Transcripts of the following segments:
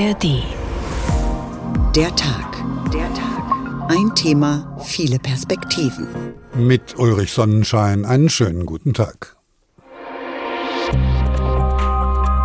ARD. Der Tag. Der Tag. Ein Thema, viele Perspektiven. Mit Ulrich Sonnenschein einen schönen guten Tag.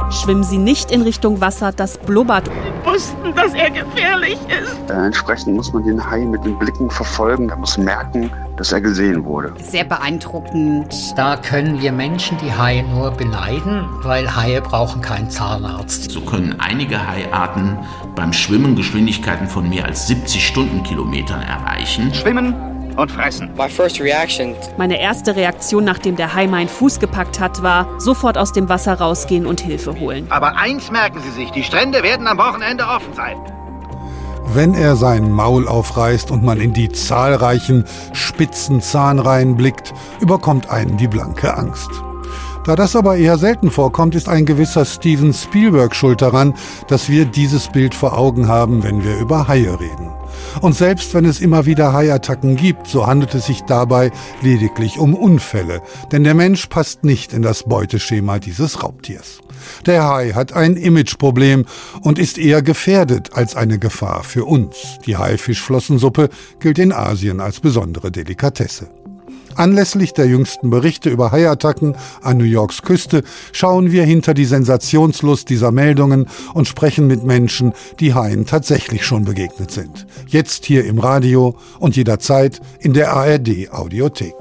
Schwimmen Sie nicht in Richtung Wasser, das blubbert. Wir wussten, dass er gefährlich ist. Äh, entsprechend muss man den Hai mit den Blicken verfolgen. Er muss merken, dass er gesehen wurde. Sehr beeindruckend. Da können wir Menschen die Haie nur beneiden, weil Haie brauchen keinen Zahnarzt. So können einige Haiarten beim Schwimmen Geschwindigkeiten von mehr als 70 Stundenkilometern erreichen. Schwimmen und fressen. Meine erste Reaktion, nachdem der Hai meinen Fuß gepackt hat, war sofort aus dem Wasser rausgehen und Hilfe holen. Aber eins merken Sie sich, die Strände werden am Wochenende offen sein. Wenn er sein Maul aufreißt und man in die zahlreichen spitzen Zahnreihen blickt, überkommt einen die blanke Angst. Da das aber eher selten vorkommt, ist ein gewisser Steven Spielberg schuld daran, dass wir dieses Bild vor Augen haben, wenn wir über Haie reden. Und selbst wenn es immer wieder Haiattacken gibt, so handelt es sich dabei lediglich um Unfälle, denn der Mensch passt nicht in das Beuteschema dieses Raubtiers. Der Hai hat ein Imageproblem und ist eher gefährdet als eine Gefahr für uns. Die Haifischflossensuppe gilt in Asien als besondere Delikatesse. Anlässlich der jüngsten Berichte über Haiattacken an New Yorks Küste schauen wir hinter die Sensationslust dieser Meldungen und sprechen mit Menschen, die Haien tatsächlich schon begegnet sind. Jetzt hier im Radio und jederzeit in der ARD Audiothek.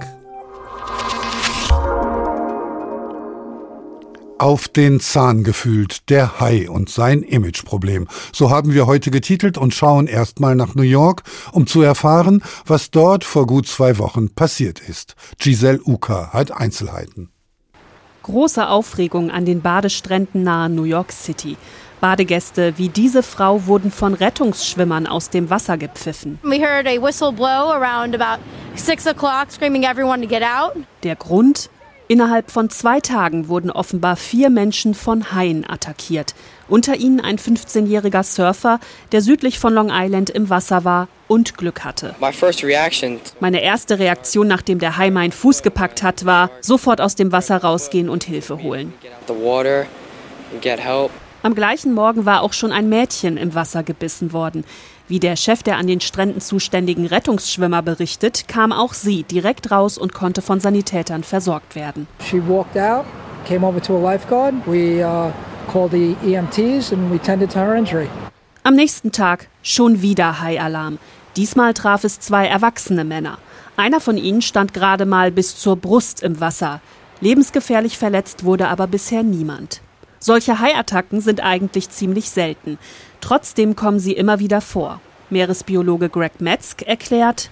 Auf den Zahn gefühlt, der Hai und sein Imageproblem. So haben wir heute getitelt und schauen erstmal nach New York, um zu erfahren, was dort vor gut zwei Wochen passiert ist. Giselle Uka hat Einzelheiten. Große Aufregung an den Badestränden nahe New York City. Badegäste wie diese Frau wurden von Rettungsschwimmern aus dem Wasser gepfiffen. We heard a whistle blow around about six o'clock, screaming everyone to get out. Der Grund? Innerhalb von zwei Tagen wurden offenbar vier Menschen von Haien attackiert. Unter ihnen ein 15-jähriger Surfer, der südlich von Long Island im Wasser war und Glück hatte. Meine erste Reaktion, nachdem der Hai meinen Fuß gepackt hat, war sofort aus dem Wasser rausgehen und Hilfe holen. Am gleichen Morgen war auch schon ein Mädchen im Wasser gebissen worden. Wie der Chef der an den Stränden zuständigen Rettungsschwimmer berichtet, kam auch sie direkt raus und konnte von Sanitätern versorgt werden. She walked out, came over to a lifeguard. We uh, called the EMTs and we tended to her injury. Am nächsten Tag schon wieder Haialarm. Diesmal traf es zwei erwachsene Männer. Einer von ihnen stand gerade mal bis zur Brust im Wasser. Lebensgefährlich verletzt wurde aber bisher niemand. Solche Haiattacken sind eigentlich ziemlich selten. Trotzdem kommen sie immer wieder vor. Meeresbiologe Greg Metzg erklärt,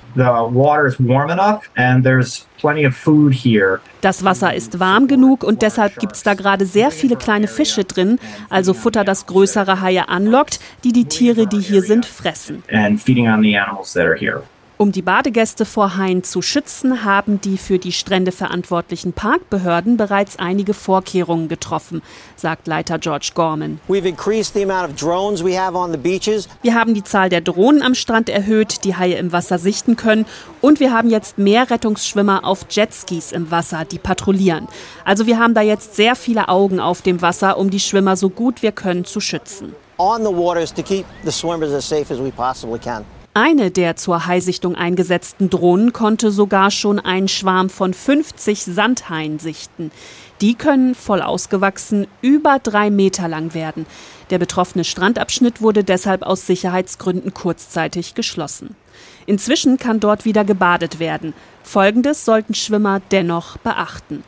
das Wasser ist warm genug und deshalb gibt es da gerade sehr viele kleine Fische drin, also Futter, das größere Haie anlockt, die die Tiere, die hier sind, fressen. Um die Badegäste vor Haien zu schützen, haben die für die Strände verantwortlichen Parkbehörden bereits einige Vorkehrungen getroffen, sagt Leiter George Gorman. Wir haben die Zahl der Drohnen am Strand erhöht, die Haie im Wasser sichten können, und wir haben jetzt mehr Rettungsschwimmer auf Jetskis im Wasser, die patrouillieren. Also wir haben da jetzt sehr viele Augen auf dem Wasser, um die Schwimmer so gut wir können zu schützen. On the waters to keep the swimmers as safe as we possibly can. Eine der zur Haisichtung eingesetzten Drohnen konnte sogar schon einen Schwarm von 50 Sandhaien sichten. Die können voll ausgewachsen über drei Meter lang werden. Der betroffene Strandabschnitt wurde deshalb aus Sicherheitsgründen kurzzeitig geschlossen. Inzwischen kann dort wieder gebadet werden. Folgendes sollten Schwimmer dennoch beachten.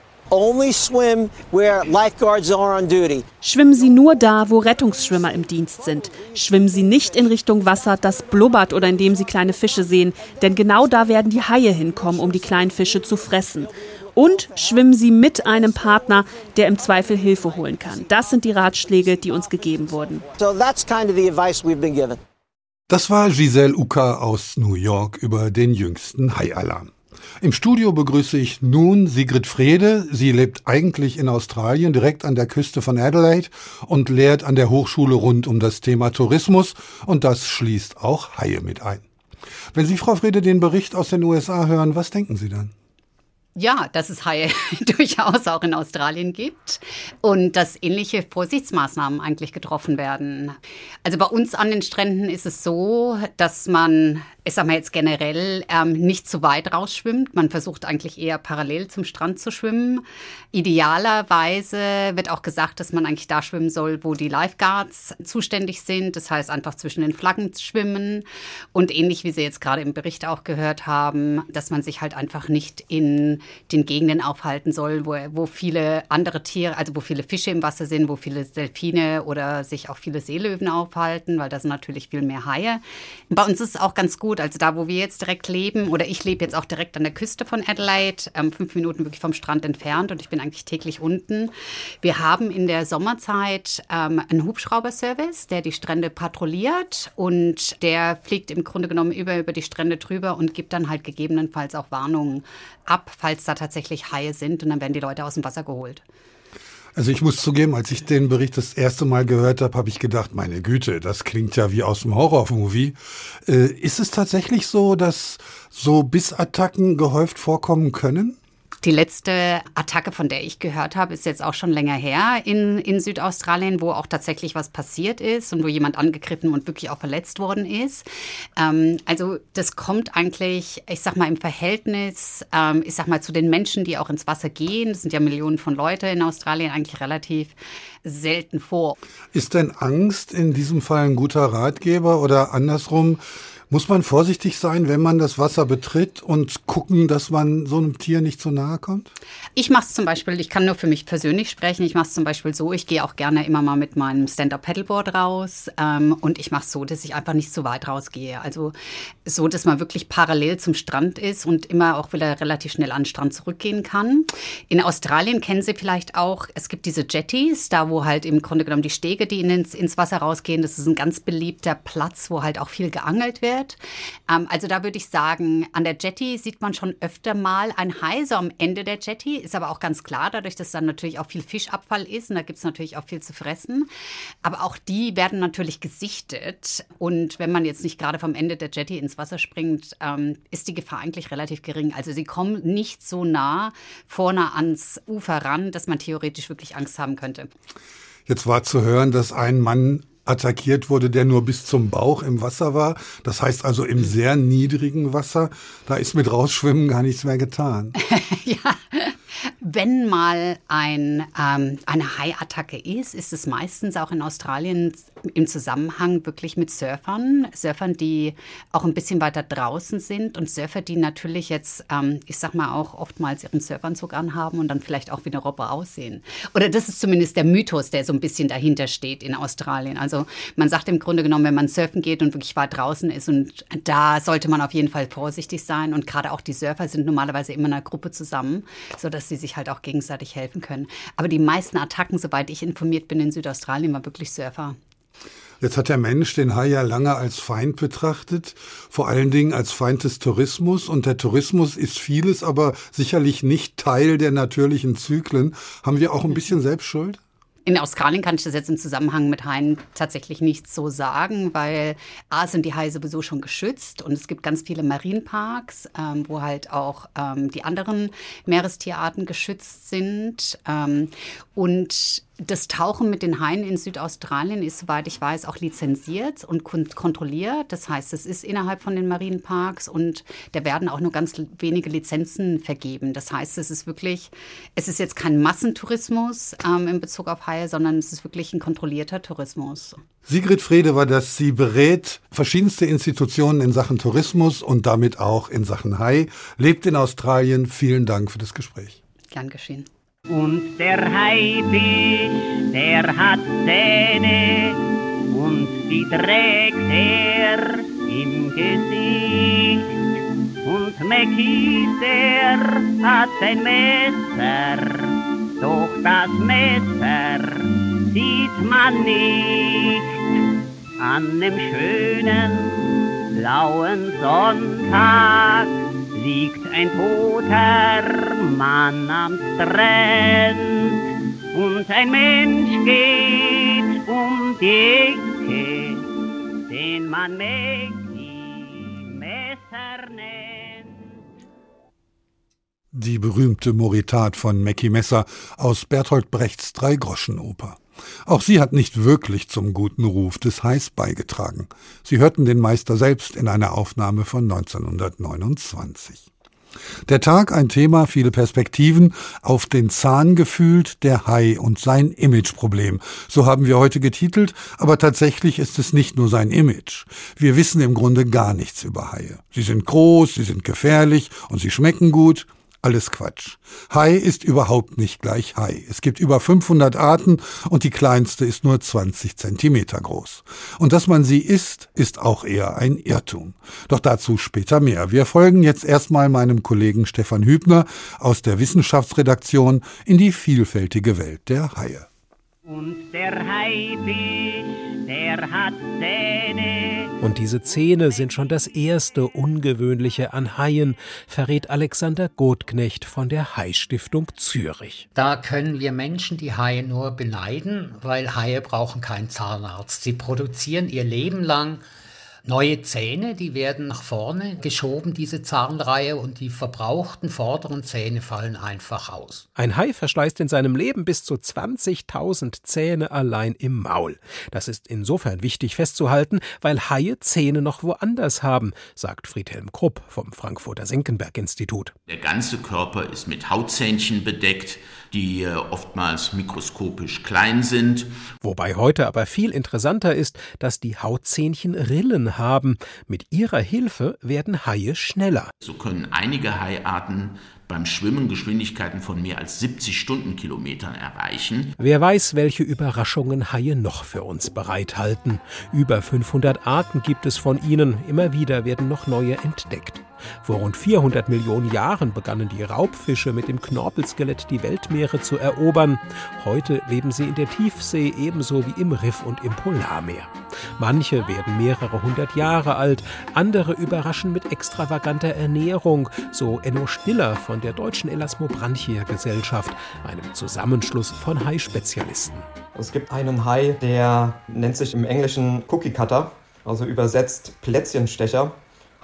Schwimmen Sie nur da, wo Rettungsschwimmer im Dienst sind. Schwimmen Sie nicht in Richtung Wasser, das blubbert oder in dem Sie kleine Fische sehen, denn genau da werden die Haie hinkommen, um die kleinen Fische zu fressen. Und schwimmen Sie mit einem Partner, der im Zweifel Hilfe holen kann. Das sind die Ratschläge, die uns gegeben wurden. Das war Giselle Uka aus New York über den jüngsten Haialarm. Im Studio begrüße ich nun Sigrid Frede. Sie lebt eigentlich in Australien, direkt an der Küste von Adelaide und lehrt an der Hochschule rund um das Thema Tourismus und das schließt auch Haie mit ein. Wenn Sie, Frau Frede, den Bericht aus den USA hören, was denken Sie dann? Ja, dass es Haie durchaus auch in Australien gibt und dass ähnliche Vorsichtsmaßnahmen eigentlich getroffen werden. Also bei uns an den Stränden ist es so, dass man, ich sag mal jetzt generell, ähm, nicht zu weit rausschwimmt. Man versucht eigentlich eher parallel zum Strand zu schwimmen. Idealerweise wird auch gesagt, dass man eigentlich da schwimmen soll, wo die Lifeguards zuständig sind. Das heißt einfach zwischen den Flaggen schwimmen und ähnlich wie Sie jetzt gerade im Bericht auch gehört haben, dass man sich halt einfach nicht in den Gegenden aufhalten soll, wo, wo viele andere Tiere, also wo viele Fische im Wasser sind, wo viele Delfine oder sich auch viele Seelöwen aufhalten, weil da sind natürlich viel mehr Haie. Bei uns ist es auch ganz gut, also da, wo wir jetzt direkt leben, oder ich lebe jetzt auch direkt an der Küste von Adelaide, ähm, fünf Minuten wirklich vom Strand entfernt und ich bin eigentlich täglich unten. Wir haben in der Sommerzeit ähm, einen Hubschrauberservice, der die Strände patrouilliert und der fliegt im Grunde genommen über, über die Strände drüber und gibt dann halt gegebenenfalls auch Warnungen ab, falls da tatsächlich Haie sind und dann werden die Leute aus dem Wasser geholt. Also ich muss zugeben, als ich den Bericht das erste Mal gehört habe, habe ich gedacht, meine Güte, das klingt ja wie aus dem Horrormovie. Äh, ist es tatsächlich so, dass so Bissattacken gehäuft vorkommen können? Die letzte Attacke, von der ich gehört habe, ist jetzt auch schon länger her in, in Südaustralien, wo auch tatsächlich was passiert ist und wo jemand angegriffen und wirklich auch verletzt worden ist. Ähm, also das kommt eigentlich, ich sag mal, im Verhältnis, ähm, ich sag mal, zu den Menschen, die auch ins Wasser gehen, das sind ja Millionen von Leute in Australien, eigentlich relativ selten vor. Ist denn Angst in diesem Fall ein guter Ratgeber oder andersrum? Muss man vorsichtig sein, wenn man das Wasser betritt und gucken, dass man so einem Tier nicht zu nahe kommt? Ich mache es zum Beispiel, ich kann nur für mich persönlich sprechen, ich mache es zum Beispiel so, ich gehe auch gerne immer mal mit meinem Stand-Up-Paddleboard raus ähm, und ich mache es so, dass ich einfach nicht zu weit rausgehe. Also so, dass man wirklich parallel zum Strand ist und immer auch wieder relativ schnell an den Strand zurückgehen kann. In Australien kennen Sie vielleicht auch, es gibt diese Jetties, da wo halt im Grunde genommen die Stege, die ins, ins Wasser rausgehen, das ist ein ganz beliebter Platz, wo halt auch viel geangelt wird wird. Ähm, also da würde ich sagen, an der Jetty sieht man schon öfter mal ein Hai, so am Ende der Jetty. Ist aber auch ganz klar, dadurch, dass dann natürlich auch viel Fischabfall ist und da gibt es natürlich auch viel zu fressen. Aber auch die werden natürlich gesichtet. Und wenn man jetzt nicht gerade vom Ende der Jetty ins Wasser springt, ähm, ist die Gefahr eigentlich relativ gering. Also sie kommen nicht so nah vorne ans Ufer ran, dass man theoretisch wirklich Angst haben könnte. Jetzt war zu hören, dass ein Mann attackiert wurde, der nur bis zum Bauch im Wasser war. Das heißt also im sehr niedrigen Wasser. Da ist mit Rausschwimmen gar nichts mehr getan. ja, wenn mal ein, ähm, eine Haiattacke ist, ist es meistens auch in Australien im Zusammenhang wirklich mit Surfern. Surfern, die auch ein bisschen weiter draußen sind und Surfer, die natürlich jetzt, ähm, ich sag mal, auch oftmals ihren Surfanzug anhaben und dann vielleicht auch wie eine Robbe aussehen. Oder das ist zumindest der Mythos, der so ein bisschen dahinter steht in Australien. Also man sagt im Grunde genommen, wenn man surfen geht und wirklich weit draußen ist und da sollte man auf jeden Fall vorsichtig sein. Und gerade auch die Surfer sind normalerweise immer in einer Gruppe zusammen, sodass sie sich halt auch gegenseitig helfen können. Aber die meisten Attacken, soweit ich informiert bin in Südaustralien, war wirklich Surfer. Jetzt hat der Mensch den Hai ja lange als Feind betrachtet, vor allen Dingen als Feind des Tourismus. Und der Tourismus ist vieles, aber sicherlich nicht Teil der natürlichen Zyklen. Haben wir auch ein bisschen Selbstschuld? In Australien kann ich das jetzt im Zusammenhang mit Haien tatsächlich nicht so sagen, weil A sind die Haie sowieso schon geschützt und es gibt ganz viele Marienparks, ähm, wo halt auch ähm, die anderen Meerestierarten geschützt sind. Ähm, und das Tauchen mit den Haien in Südaustralien ist, soweit ich weiß, auch lizenziert und kontrolliert. Das heißt, es ist innerhalb von den Marienparks und da werden auch nur ganz wenige Lizenzen vergeben. Das heißt, es ist wirklich, es ist jetzt kein Massentourismus ähm, in Bezug auf Haie, sondern es ist wirklich ein kontrollierter Tourismus. Sigrid Frede war das. Sie berät verschiedenste Institutionen in Sachen Tourismus und damit auch in Sachen Hai, lebt in Australien. Vielen Dank für das Gespräch. Gern geschehen. Und der Haifisch, der hat Zähne und die trägt er im Gesicht. Und Mackie, der hat ein Messer, doch das Messer sieht man nicht. An dem schönen blauen Sonntag liegt ein toter Mann am Strand und ein Mensch geht um die Ecke, den man Maggie Messer nennt. Die berühmte Moritat von Mackie Messer aus Bertolt Brechts Dreigroschenoper. Auch sie hat nicht wirklich zum guten Ruf des Hais beigetragen. Sie hörten den Meister selbst in einer Aufnahme von 1929. Der Tag ein Thema, viele Perspektiven, auf den Zahn gefühlt, der Hai und sein Imageproblem. So haben wir heute getitelt, aber tatsächlich ist es nicht nur sein Image. Wir wissen im Grunde gar nichts über Haie. Sie sind groß, sie sind gefährlich und sie schmecken gut. Alles Quatsch. Hai ist überhaupt nicht gleich Hai. Es gibt über 500 Arten und die kleinste ist nur 20 Zentimeter groß. Und dass man sie isst, ist auch eher ein Irrtum. Doch dazu später mehr. Wir folgen jetzt erstmal meinem Kollegen Stefan Hübner aus der Wissenschaftsredaktion in die vielfältige Welt der Haie. Und der Haifisch, der hat Zähne. Und diese Zähne sind schon das erste Ungewöhnliche an Haien, verrät Alexander Gotknecht von der Hai-Stiftung Zürich. Da können wir Menschen die Haie nur beneiden, weil Haie brauchen keinen Zahnarzt. Sie produzieren ihr Leben lang neue Zähne, die werden nach vorne geschoben, diese Zahnreihe, und die verbrauchten vorderen Zähne fallen einfach aus. Ein Hai verschleißt in seinem Leben bis zu 20.000 Zähne allein im Maul. Das ist insofern wichtig festzuhalten, weil Haie Zähne noch woanders haben, sagt Friedhelm Krupp vom Frankfurter Senckenberg-Institut. Der ganze Körper ist mit Hautzähnchen bedeckt, die äh, oftmals mikroskopisch klein sind. Wobei heute aber viel interessanter ist, dass die Hautzähnchen Rillen haben. Mit ihrer Hilfe werden Haie schneller. So können einige Haiarten beim Schwimmen Geschwindigkeiten von mehr als 70 Stundenkilometern erreichen. Wer weiß, welche Überraschungen Haie noch für uns bereithalten. Über 500 Arten gibt es von ihnen, immer wieder werden noch neue entdeckt. Vor rund 400 Millionen Jahren begannen die Raubfische mit dem Knorpelskelett die Weltmeere zu erobern. Heute leben sie in der Tiefsee ebenso wie im Riff und im Polarmeer. Manche werden mehrere hundert Jahre alt, andere überraschen mit extravaganter Ernährung, so Enno Stiller von der Deutschen Elasmobranchia Gesellschaft, einem Zusammenschluss von Hai-Spezialisten. Es gibt einen Hai, der nennt sich im Englischen Cookie Cutter, also übersetzt Plätzchenstecher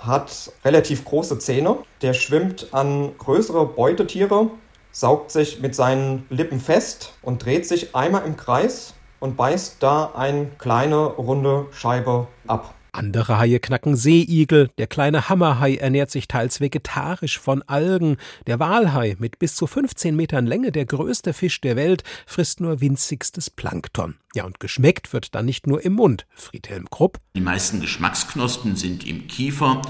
hat relativ große Zähne. Der schwimmt an größere Beutetiere, saugt sich mit seinen Lippen fest und dreht sich einmal im Kreis und beißt da eine kleine runde Scheibe ab. Andere Haie knacken Seeigel, der kleine Hammerhai ernährt sich teils vegetarisch von Algen, der Walhai mit bis zu 15 Metern Länge, der größte Fisch der Welt, frisst nur winzigstes Plankton. Ja, und geschmeckt wird dann nicht nur im Mund, Friedhelm Krupp. Die meisten Geschmacksknospen sind im Kiefer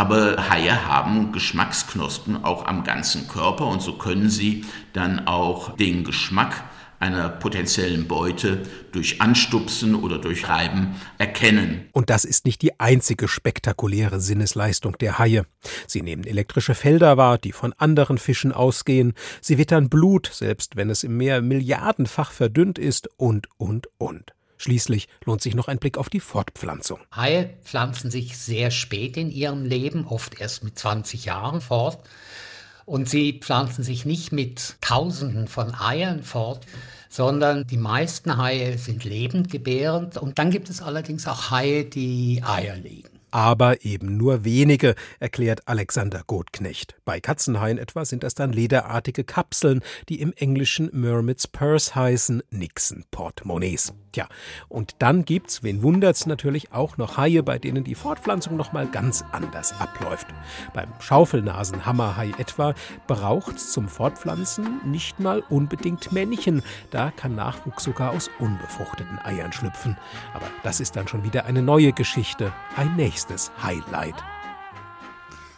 aber Haie haben Geschmacksknospen auch am ganzen Körper und so können sie dann auch den Geschmack einer potenziellen Beute durch Anstupsen oder durch Reiben erkennen. Und das ist nicht die einzige spektakuläre Sinnesleistung der Haie. Sie nehmen elektrische Felder wahr, die von anderen Fischen ausgehen. Sie wittern Blut, selbst wenn es im Meer milliardenfach verdünnt ist und, und, und. Schließlich lohnt sich noch ein Blick auf die Fortpflanzung. Haie pflanzen sich sehr spät in ihrem Leben, oft erst mit 20 Jahren fort. Und sie pflanzen sich nicht mit Tausenden von Eiern fort, sondern die meisten Haie sind lebendgebärend. Und dann gibt es allerdings auch Haie, die Eier legen aber eben nur wenige, erklärt Alexander Gotknecht. Bei Katzenhaien etwa sind das dann lederartige Kapseln, die im Englischen Mermaid's Purse heißen, Nixon Portemonnaies. Tja, und dann gibt's, wen wundert's natürlich, auch noch Haie, bei denen die Fortpflanzung nochmal ganz anders abläuft. Beim Schaufelnasenhammerhai etwa braucht's zum Fortpflanzen nicht mal unbedingt Männchen. Da kann Nachwuchs sogar aus unbefruchteten Eiern schlüpfen. Aber das ist dann schon wieder eine neue Geschichte, ein nächstes Highlight.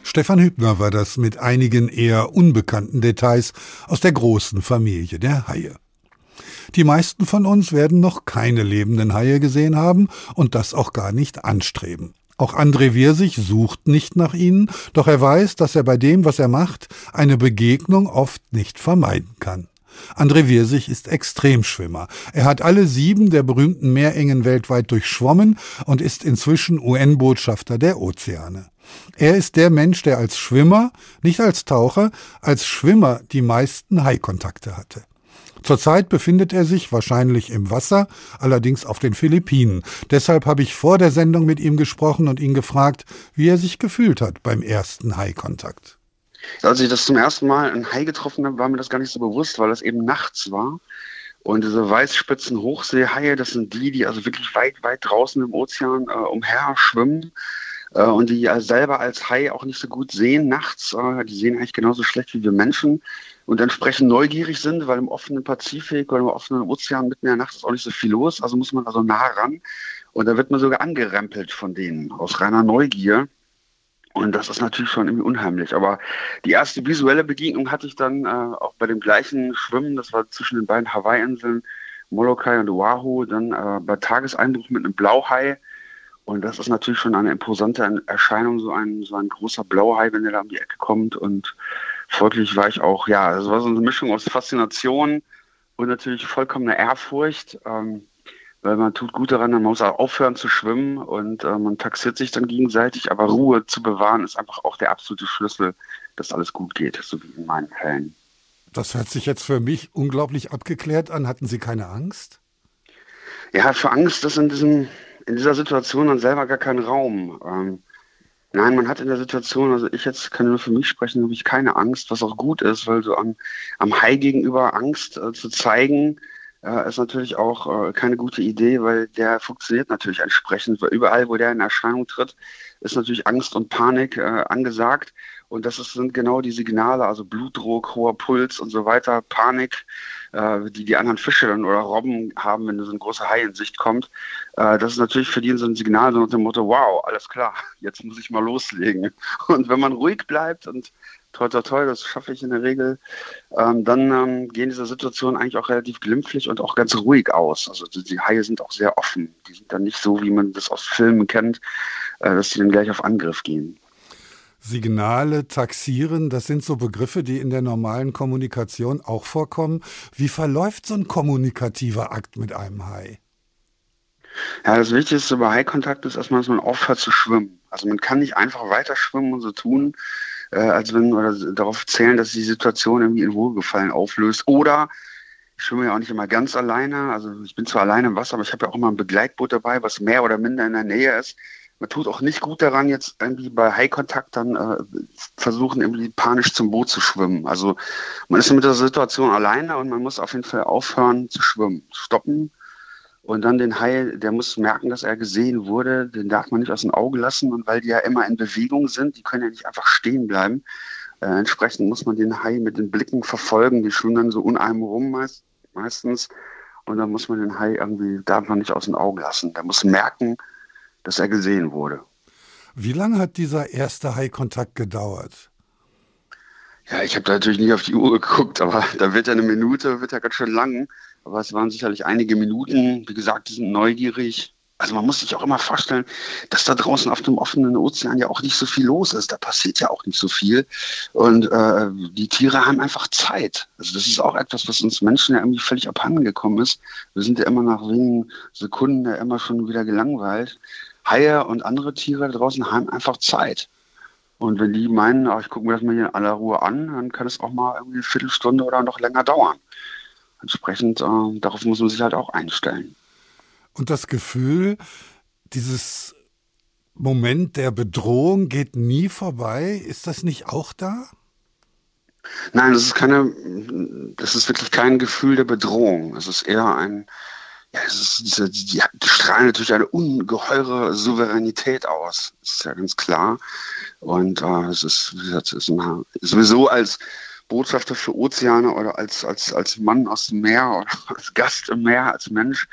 Stefan Hübner war das mit einigen eher unbekannten Details aus der großen Familie der Haie. Die meisten von uns werden noch keine lebenden Haie gesehen haben und das auch gar nicht anstreben. Auch André Wirsig sucht nicht nach ihnen, doch er weiß, dass er bei dem, was er macht, eine Begegnung oft nicht vermeiden kann. André Wirsig ist Extremschwimmer. Er hat alle sieben der berühmten Meerengen weltweit durchschwommen und ist inzwischen UN-Botschafter der Ozeane. Er ist der Mensch, der als Schwimmer, nicht als Taucher, als Schwimmer die meisten Haikontakte hatte. Zurzeit befindet er sich wahrscheinlich im Wasser, allerdings auf den Philippinen. Deshalb habe ich vor der Sendung mit ihm gesprochen und ihn gefragt, wie er sich gefühlt hat beim ersten Haikontakt. Als ich das zum ersten Mal ein Hai getroffen habe, war mir das gar nicht so bewusst, weil das eben nachts war. Und diese weißspitzen Hochseehaie, das sind die, die also wirklich weit, weit draußen im Ozean äh, umher schwimmen äh, und die äh, selber als Hai auch nicht so gut sehen nachts. Äh, die sehen eigentlich genauso schlecht wie wir Menschen und entsprechend neugierig sind, weil im offenen Pazifik oder im offenen Ozean mitten in der Nacht ist auch nicht so viel los. Also muss man also nah ran. Und da wird man sogar angerempelt von denen aus reiner Neugier. Und das ist natürlich schon irgendwie unheimlich. Aber die erste visuelle Begegnung hatte ich dann äh, auch bei dem gleichen Schwimmen, das war zwischen den beiden Hawaii-Inseln, Molokai und Oahu, dann äh, bei Tageseinbruch mit einem Blauhai. Und das ist natürlich schon eine imposante Erscheinung, so ein, so ein großer Blauhai, wenn der da um die Ecke kommt. Und folglich war ich auch, ja, es war so eine Mischung aus Faszination und natürlich vollkommener Ehrfurcht. Ähm, weil man tut gut daran, man muss auch aufhören zu schwimmen und äh, man taxiert sich dann gegenseitig, aber Ruhe zu bewahren ist einfach auch der absolute Schlüssel, dass alles gut geht, so wie in meinen Fällen. Das hört sich jetzt für mich unglaublich abgeklärt an. Hatten Sie keine Angst? Ja, für Angst ist in, diesem, in dieser Situation dann selber gar kein Raum. Ähm, nein, man hat in der Situation, also ich jetzt kann nur für mich sprechen, habe ich keine Angst, was auch gut ist, weil so am, am Hai gegenüber Angst äh, zu zeigen, äh, ist natürlich auch äh, keine gute Idee, weil der funktioniert natürlich entsprechend. Weil überall, wo der in Erscheinung tritt, ist natürlich Angst und Panik äh, angesagt. Und das ist, sind genau die Signale, also Blutdruck, hoher Puls und so weiter, Panik, äh, die die anderen Fische dann oder Robben haben, wenn so ein großer Hai in Sicht kommt. Äh, das ist natürlich für die so ein Signal so nach dem Motto, wow, alles klar, jetzt muss ich mal loslegen. Und wenn man ruhig bleibt und toi, toi, toi, das schaffe ich in der Regel, ähm, dann ähm, gehen diese Situationen eigentlich auch relativ glimpflich und auch ganz ruhig aus. Also die, die, Haie sind auch sehr offen. Die sind dann nicht so, wie man das aus Filmen kennt, äh, dass sie dann gleich auf Angriff gehen. Signale, taxieren, das sind so Begriffe, die in der normalen Kommunikation auch vorkommen. Wie verläuft so ein kommunikativer Akt mit einem Hai? Ja, das Wichtigste bei Hai-Kontakt ist erstmal, dass man aufhört zu schwimmen. Also man kann nicht einfach weiter schwimmen und so tun, äh, als wenn oder darauf zählen, dass die Situation irgendwie in Wohlgefallen auflöst. Oder ich schwimme ja auch nicht immer ganz alleine. Also ich bin zwar alleine im Wasser, aber ich habe ja auch immer ein Begleitboot dabei, was mehr oder minder in der Nähe ist. Man tut auch nicht gut daran, jetzt irgendwie bei High-Kontakt dann äh, versuchen, irgendwie panisch zum Boot zu schwimmen. Also man ist mit der Situation alleine und man muss auf jeden Fall aufhören zu schwimmen. Stoppen, und dann den Hai, der muss merken, dass er gesehen wurde. Den darf man nicht aus dem Auge lassen. Und weil die ja immer in Bewegung sind, die können ja nicht einfach stehen bleiben. Äh, entsprechend muss man den Hai mit den Blicken verfolgen. Die schwimmen dann so unheim rum meist, meistens. Und dann muss man den Hai irgendwie, darf man nicht aus dem Auge lassen. Der muss merken, dass er gesehen wurde. Wie lange hat dieser erste Hai-Kontakt gedauert? Ja, ich habe da natürlich nicht auf die Uhr geguckt, aber da wird ja eine Minute, wird ja ganz schön lang. Aber es waren sicherlich einige Minuten. Wie gesagt, die sind neugierig. Also man muss sich auch immer vorstellen, dass da draußen auf dem offenen Ozean ja auch nicht so viel los ist. Da passiert ja auch nicht so viel. Und äh, die Tiere haben einfach Zeit. Also das ist auch etwas, was uns Menschen ja irgendwie völlig abhanden gekommen ist. Wir sind ja immer nach wenigen Sekunden ja immer schon wieder gelangweilt. Haie und andere Tiere da draußen haben einfach Zeit. Und wenn die meinen, ach, ich gucke mir das mal hier in aller Ruhe an, dann kann es auch mal irgendwie eine Viertelstunde oder noch länger dauern entsprechend, äh, darauf muss man sich halt auch einstellen. Und das Gefühl, dieses Moment der Bedrohung geht nie vorbei, ist das nicht auch da? Nein, das ist keine, das ist wirklich kein Gefühl der Bedrohung. Es ist eher ein, ja, ist die, die strahlen natürlich eine ungeheure Souveränität aus. Ist ja ganz klar. Und äh, es ist, wie gesagt, es ist eine, sowieso als Botschafter für Ozeane oder als, als, als Mann aus dem Meer oder als Gast im Meer, als Mensch,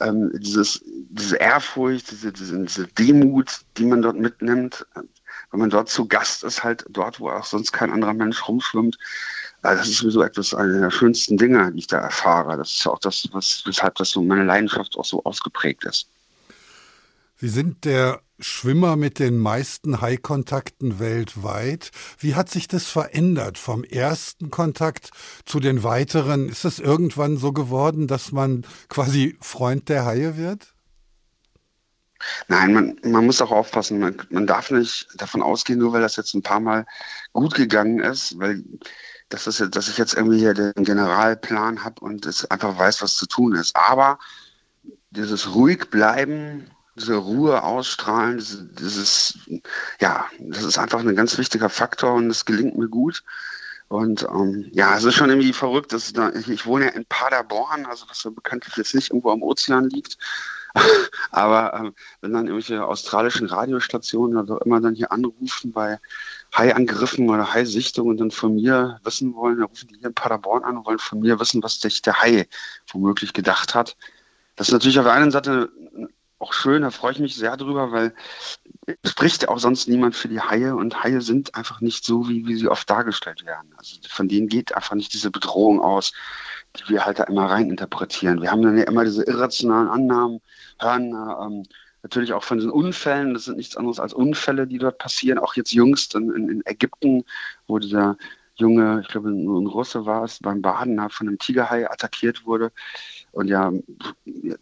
ähm, dieses, diese Ehrfurcht, diese, diese, diese Demut, die man dort mitnimmt, wenn man dort zu Gast ist, halt dort, wo auch sonst kein anderer Mensch rumschwimmt, äh, das ist sowieso etwas, eine der schönsten Dinge, die ich da erfahre. Das ist auch das, was, weshalb das so meine Leidenschaft auch so ausgeprägt ist. Sie sind der Schwimmer mit den meisten Haikontakten weltweit. Wie hat sich das verändert vom ersten Kontakt zu den weiteren? Ist es irgendwann so geworden, dass man quasi Freund der Haie wird? Nein, man, man muss auch aufpassen. Man, man darf nicht davon ausgehen, nur weil das jetzt ein paar Mal gut gegangen ist, weil das ist jetzt, dass ich jetzt irgendwie hier den Generalplan habe und es einfach weiß, was zu tun ist. Aber dieses ruhig bleiben, diese Ruhe ausstrahlen, dieses, ja, das ist einfach ein ganz wichtiger Faktor und das gelingt mir gut. Und ähm, ja, es ist schon irgendwie verrückt. Dass da, ich, wohne ja in Paderborn, also was so bekanntlich jetzt nicht irgendwo am Ozean liegt. Aber ähm, wenn dann irgendwelche australischen Radiostationen oder immer dann hier anrufen bei Haiangriffen oder Haisichtungen und dann von mir wissen wollen, dann rufen die hier in Paderborn an und wollen von mir wissen, was sich der Hai womöglich gedacht hat. Das ist natürlich auf der einen Seite auch schön, da freue ich mich sehr drüber, weil spricht auch sonst niemand für die Haie und Haie sind einfach nicht so, wie, wie sie oft dargestellt werden. Also von denen geht einfach nicht diese Bedrohung aus, die wir halt da immer reininterpretieren. Wir haben dann ja immer diese irrationalen Annahmen, hören ähm, natürlich auch von diesen Unfällen, das sind nichts anderes als Unfälle, die dort passieren, auch jetzt jüngst in, in, in Ägypten, wo dieser junge, ich glaube ein Russe war es, beim Baden von einem Tigerhai attackiert wurde und ja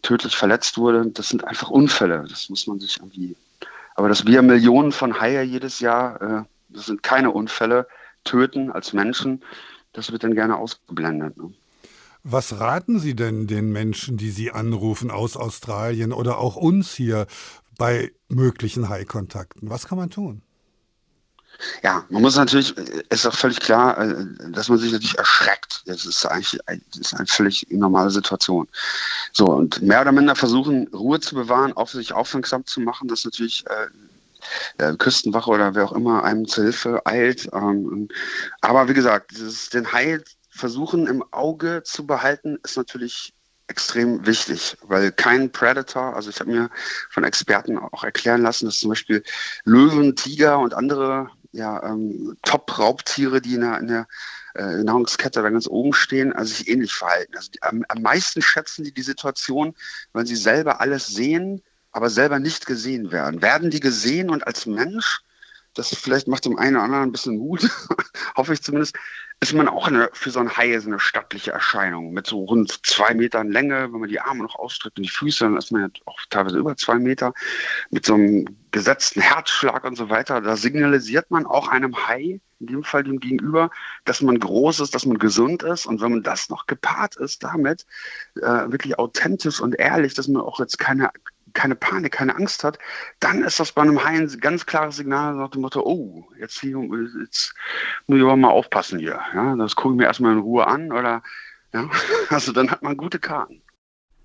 tödlich verletzt wurde. Das sind einfach Unfälle. Das muss man sich irgendwie. Aber dass wir Millionen von Haie jedes Jahr, äh, das sind keine Unfälle, töten als Menschen, das wird dann gerne ausgeblendet. Ne? Was raten Sie denn den Menschen, die Sie anrufen aus Australien oder auch uns hier bei möglichen Haikontakten? Was kann man tun? Ja, man muss natürlich, ist auch völlig klar, äh, dass man sich natürlich erschreckt. Das ist eigentlich das ist eine völlig normale Situation. So, und mehr oder minder versuchen, Ruhe zu bewahren, auf sich aufmerksam zu machen, dass natürlich äh, Küstenwache oder wer auch immer einem zur Hilfe eilt. Ähm, aber wie gesagt, den Hai versuchen im Auge zu behalten, ist natürlich extrem wichtig, weil kein Predator, also ich habe mir von Experten auch erklären lassen, dass zum Beispiel Löwen, Tiger und andere ja, ähm, Top-Raubtiere, die in der, in der äh, Nahrungskette da ganz oben stehen, also sich ähnlich verhalten. Also die, am, am meisten schätzen die die Situation, weil sie selber alles sehen, aber selber nicht gesehen werden. Werden die gesehen und als Mensch, das vielleicht macht dem einen oder anderen ein bisschen Mut, hoffe ich zumindest, ist man auch eine, für so ein Hai so eine stattliche Erscheinung mit so rund zwei Metern Länge, wenn man die Arme noch ausstreckt und die Füße, dann ist man ja auch teilweise über zwei Meter, mit so einem gesetzten Herzschlag und so weiter. Da signalisiert man auch einem Hai, in dem Fall dem Gegenüber, dass man groß ist, dass man gesund ist. Und wenn man das noch gepaart ist damit, äh, wirklich authentisch und ehrlich, dass man auch jetzt keine keine Panik, keine Angst hat, dann ist das bei einem Hai ein ganz klares Signal nach dem Motto, oh, jetzt, hier, jetzt muss ich aber mal aufpassen hier. Ja, das gucke ich mir erstmal in Ruhe an oder ja, also dann hat man gute Karten.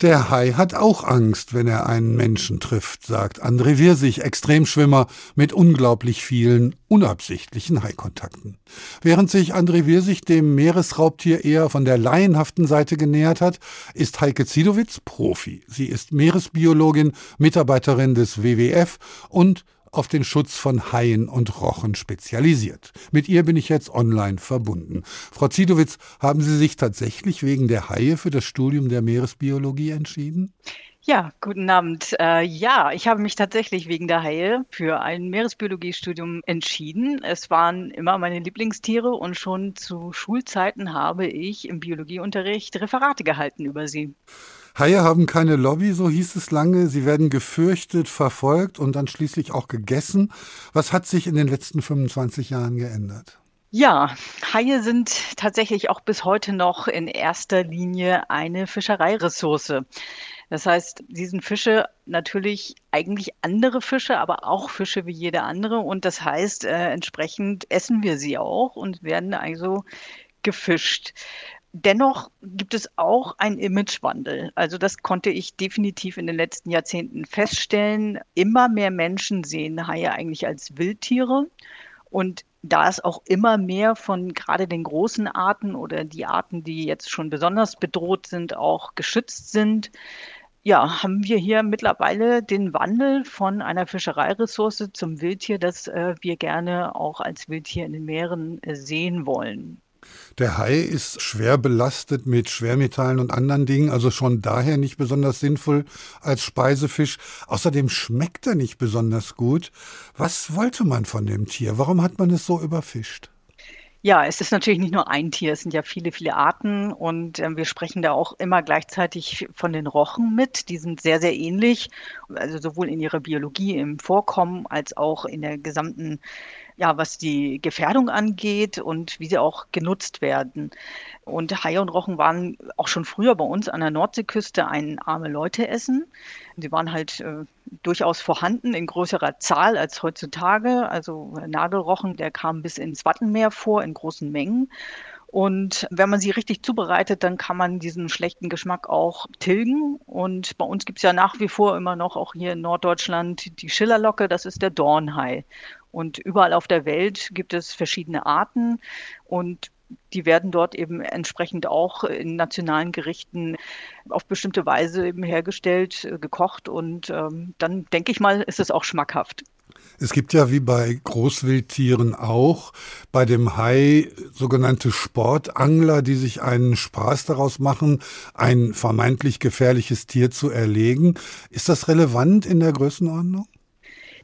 Der Hai hat auch Angst, wenn er einen Menschen trifft, sagt André Wirsig, Extremschwimmer mit unglaublich vielen unabsichtlichen Haikontakten. Während sich André Wirsig dem Meeresraubtier eher von der laienhaften Seite genähert hat, ist Heike Zidowitz Profi. Sie ist Meeresbiologin, Mitarbeiterin des WWF und auf den Schutz von Haien und Rochen spezialisiert. Mit ihr bin ich jetzt online verbunden. Frau Zidowitz, haben Sie sich tatsächlich wegen der Haie für das Studium der Meeresbiologie entschieden? Ja, guten Abend. Äh, ja, ich habe mich tatsächlich wegen der Haie für ein Meeresbiologiestudium entschieden. Es waren immer meine Lieblingstiere und schon zu Schulzeiten habe ich im Biologieunterricht Referate gehalten über sie. Haie haben keine Lobby, so hieß es lange. Sie werden gefürchtet, verfolgt und dann schließlich auch gegessen. Was hat sich in den letzten 25 Jahren geändert? Ja, Haie sind tatsächlich auch bis heute noch in erster Linie eine Fischereiressource. Das heißt, sie sind Fische natürlich eigentlich andere Fische, aber auch Fische wie jede andere. Und das heißt, äh, entsprechend essen wir sie auch und werden also gefischt. Dennoch gibt es auch einen Imagewandel. Also das konnte ich definitiv in den letzten Jahrzehnten feststellen. Immer mehr Menschen sehen Haie eigentlich als Wildtiere. Und da es auch immer mehr von gerade den großen Arten oder die Arten, die jetzt schon besonders bedroht sind, auch geschützt sind, ja, haben wir hier mittlerweile den Wandel von einer Fischereiressource zum Wildtier, das äh, wir gerne auch als Wildtier in den Meeren äh, sehen wollen. Der Hai ist schwer belastet mit Schwermetallen und anderen Dingen, also schon daher nicht besonders sinnvoll als Speisefisch. Außerdem schmeckt er nicht besonders gut. Was wollte man von dem Tier? Warum hat man es so überfischt? Ja, es ist natürlich nicht nur ein Tier, es sind ja viele, viele Arten und äh, wir sprechen da auch immer gleichzeitig von den Rochen mit. Die sind sehr, sehr ähnlich, also sowohl in ihrer Biologie im Vorkommen als auch in der gesamten ja, was die Gefährdung angeht und wie sie auch genutzt werden. Und Haie und Rochen waren auch schon früher bei uns an der Nordseeküste ein arme Leute essen. Sie waren halt äh, durchaus vorhanden in größerer Zahl als heutzutage. Also Nagelrochen, der kam bis ins Wattenmeer vor in großen Mengen. Und wenn man sie richtig zubereitet, dann kann man diesen schlechten Geschmack auch tilgen. Und bei uns gibt es ja nach wie vor immer noch, auch hier in Norddeutschland, die Schillerlocke, das ist der Dornhai. Und überall auf der Welt gibt es verschiedene Arten. Und die werden dort eben entsprechend auch in nationalen Gerichten auf bestimmte Weise eben hergestellt, äh, gekocht und ähm, dann denke ich mal, ist es auch schmackhaft. Es gibt ja wie bei Großwildtieren auch bei dem Hai sogenannte Sportangler, die sich einen Spaß daraus machen, ein vermeintlich gefährliches Tier zu erlegen. Ist das relevant in der Größenordnung?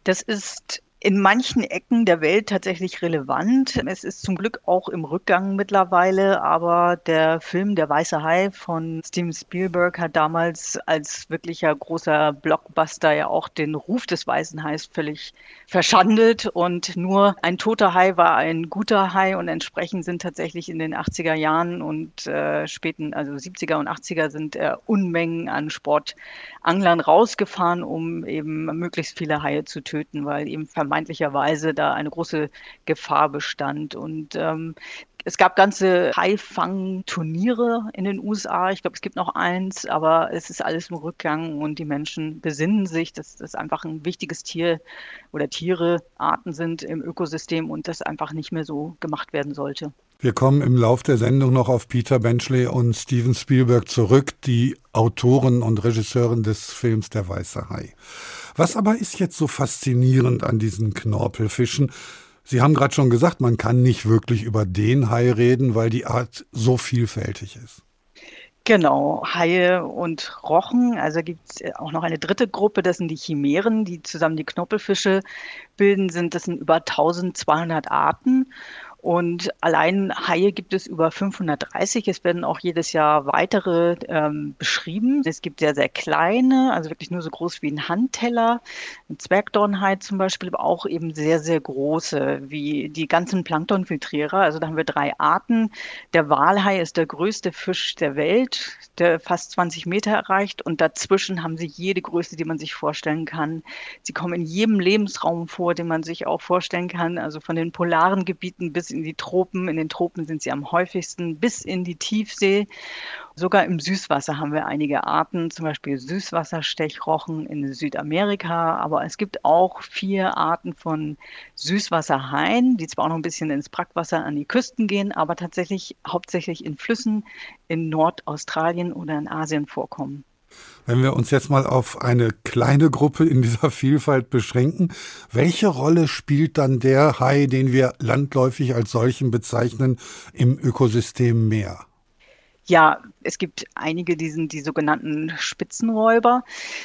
Das ist in manchen Ecken der Welt tatsächlich relevant. Es ist zum Glück auch im Rückgang mittlerweile, aber der Film Der Weiße Hai von Steven Spielberg hat damals als wirklicher großer Blockbuster ja auch den Ruf des Weißen Hais völlig verschandelt und nur ein toter Hai war ein guter Hai und entsprechend sind tatsächlich in den 80er Jahren und äh, späten, also 70er und 80er sind äh, Unmengen an Sportanglern rausgefahren, um eben möglichst viele Haie zu töten, weil eben vermeintlicherweise da eine große Gefahr bestand. Und ähm, es gab ganze Haifang-Turniere in den USA. Ich glaube, es gibt noch eins, aber es ist alles im Rückgang und die Menschen besinnen sich, dass das einfach ein wichtiges Tier oder Tiere, Arten sind im Ökosystem und das einfach nicht mehr so gemacht werden sollte. Wir kommen im Lauf der Sendung noch auf Peter Benchley und Steven Spielberg zurück, die Autoren und Regisseuren des Films Der Weiße Hai. Was aber ist jetzt so faszinierend an diesen Knorpelfischen? Sie haben gerade schon gesagt, man kann nicht wirklich über den Hai reden, weil die Art so vielfältig ist. Genau, Haie und Rochen. Also gibt es auch noch eine dritte Gruppe, das sind die Chimären, die zusammen die Knorpelfische bilden, sind das sind über 1200 Arten. Und allein Haie gibt es über 530. Es werden auch jedes Jahr weitere ähm, beschrieben. Es gibt sehr, sehr kleine, also wirklich nur so groß wie ein Handteller. Ein Zwergdornhai zum Beispiel, aber auch eben sehr, sehr große, wie die ganzen Planktonfiltrierer. Also da haben wir drei Arten. Der Walhai ist der größte Fisch der Welt, der fast 20 Meter erreicht. Und dazwischen haben sie jede Größe, die man sich vorstellen kann. Sie kommen in jedem Lebensraum vor, den man sich auch vorstellen kann. Also von den polaren Gebieten bis in die Tropen. In den Tropen sind sie am häufigsten bis in die Tiefsee. Sogar im Süßwasser haben wir einige Arten, zum Beispiel Süßwasserstechrochen in Südamerika. Aber es gibt auch vier Arten von Süßwasserhaien, die zwar auch noch ein bisschen ins Brackwasser an die Küsten gehen, aber tatsächlich hauptsächlich in Flüssen in Nordaustralien oder in Asien vorkommen. Wenn wir uns jetzt mal auf eine kleine Gruppe in dieser Vielfalt beschränken, welche Rolle spielt dann der Hai, den wir landläufig als solchen bezeichnen, im Ökosystem Meer? Ja, es gibt einige, die sind die sogenannten Spitzenräuber.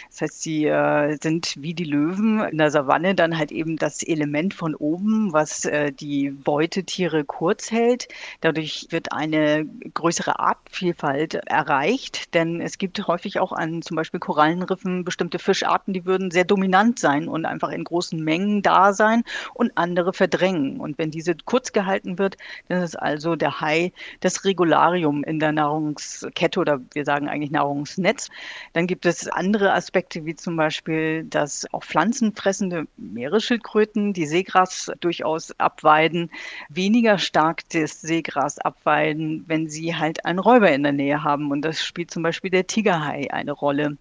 Das heißt, sie äh, sind wie die Löwen in der Savanne dann halt eben das Element von oben, was äh, die Beutetiere kurz hält. Dadurch wird eine größere Artvielfalt erreicht, denn es gibt häufig auch an zum Beispiel Korallenriffen bestimmte Fischarten, die würden sehr dominant sein und einfach in großen Mengen da sein und andere verdrängen. Und wenn diese kurz gehalten wird, dann ist also der Hai das Regularium in der Nahrung Nahrungskette oder wir sagen eigentlich Nahrungsnetz. Dann gibt es andere Aspekte, wie zum Beispiel, dass auch pflanzenfressende Meeresschildkröten, die Seegras durchaus abweiden, weniger stark das Seegras abweiden, wenn sie halt einen Räuber in der Nähe haben. Und das spielt zum Beispiel der Tigerhai eine Rolle.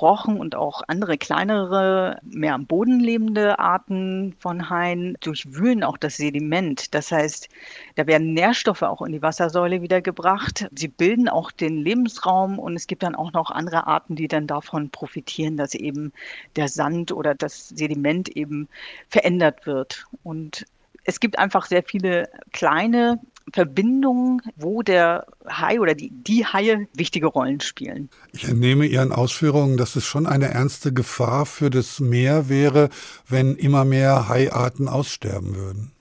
Rochen und auch andere kleinere, mehr am Boden lebende Arten von Haien durchwühlen auch das Sediment. Das heißt, da werden Nährstoffe auch in die Wassersäule wiedergebracht. Sie bilden auch den Lebensraum und es gibt dann auch noch andere Arten, die dann davon profitieren, dass eben der Sand oder das Sediment eben verändert wird. Und es gibt einfach sehr viele kleine Verbindungen, wo der Hai oder die, die Haie wichtige Rollen spielen. Ich entnehme Ihren Ausführungen, dass es schon eine ernste Gefahr für das Meer wäre, wenn immer mehr Haiarten aussterben würden.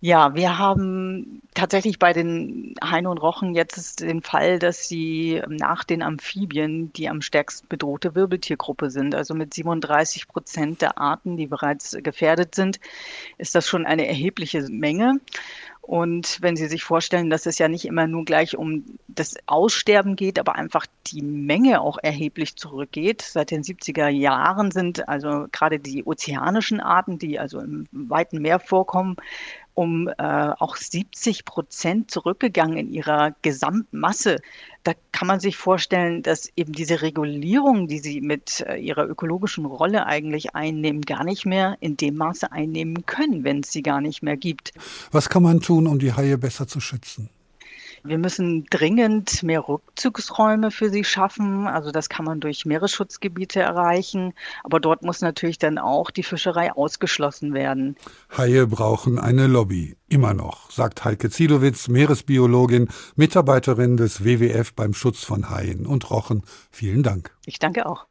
Ja, wir haben tatsächlich bei den Haien und Rochen jetzt den Fall, dass sie nach den Amphibien die am stärksten bedrohte Wirbeltiergruppe sind. Also mit 37 Prozent der Arten, die bereits gefährdet sind, ist das schon eine erhebliche Menge. Und wenn Sie sich vorstellen, dass es ja nicht immer nur gleich um das Aussterben geht, aber einfach die Menge auch erheblich zurückgeht. Seit den 70er Jahren sind also gerade die ozeanischen Arten, die also im weiten Meer vorkommen, um äh, auch 70 Prozent zurückgegangen in ihrer Gesamtmasse. Da kann man sich vorstellen, dass eben diese Regulierung, die sie mit äh, ihrer ökologischen Rolle eigentlich einnehmen, gar nicht mehr in dem Maße einnehmen können, wenn es sie gar nicht mehr gibt. Was kann man tun, um die Haie besser zu schützen? Wir müssen dringend mehr Rückzugsräume für sie schaffen. Also das kann man durch Meeresschutzgebiete erreichen. Aber dort muss natürlich dann auch die Fischerei ausgeschlossen werden. Haie brauchen eine Lobby. Immer noch, sagt Heike Zielowitz, Meeresbiologin, Mitarbeiterin des WWF beim Schutz von Haien und Rochen. Vielen Dank. Ich danke auch.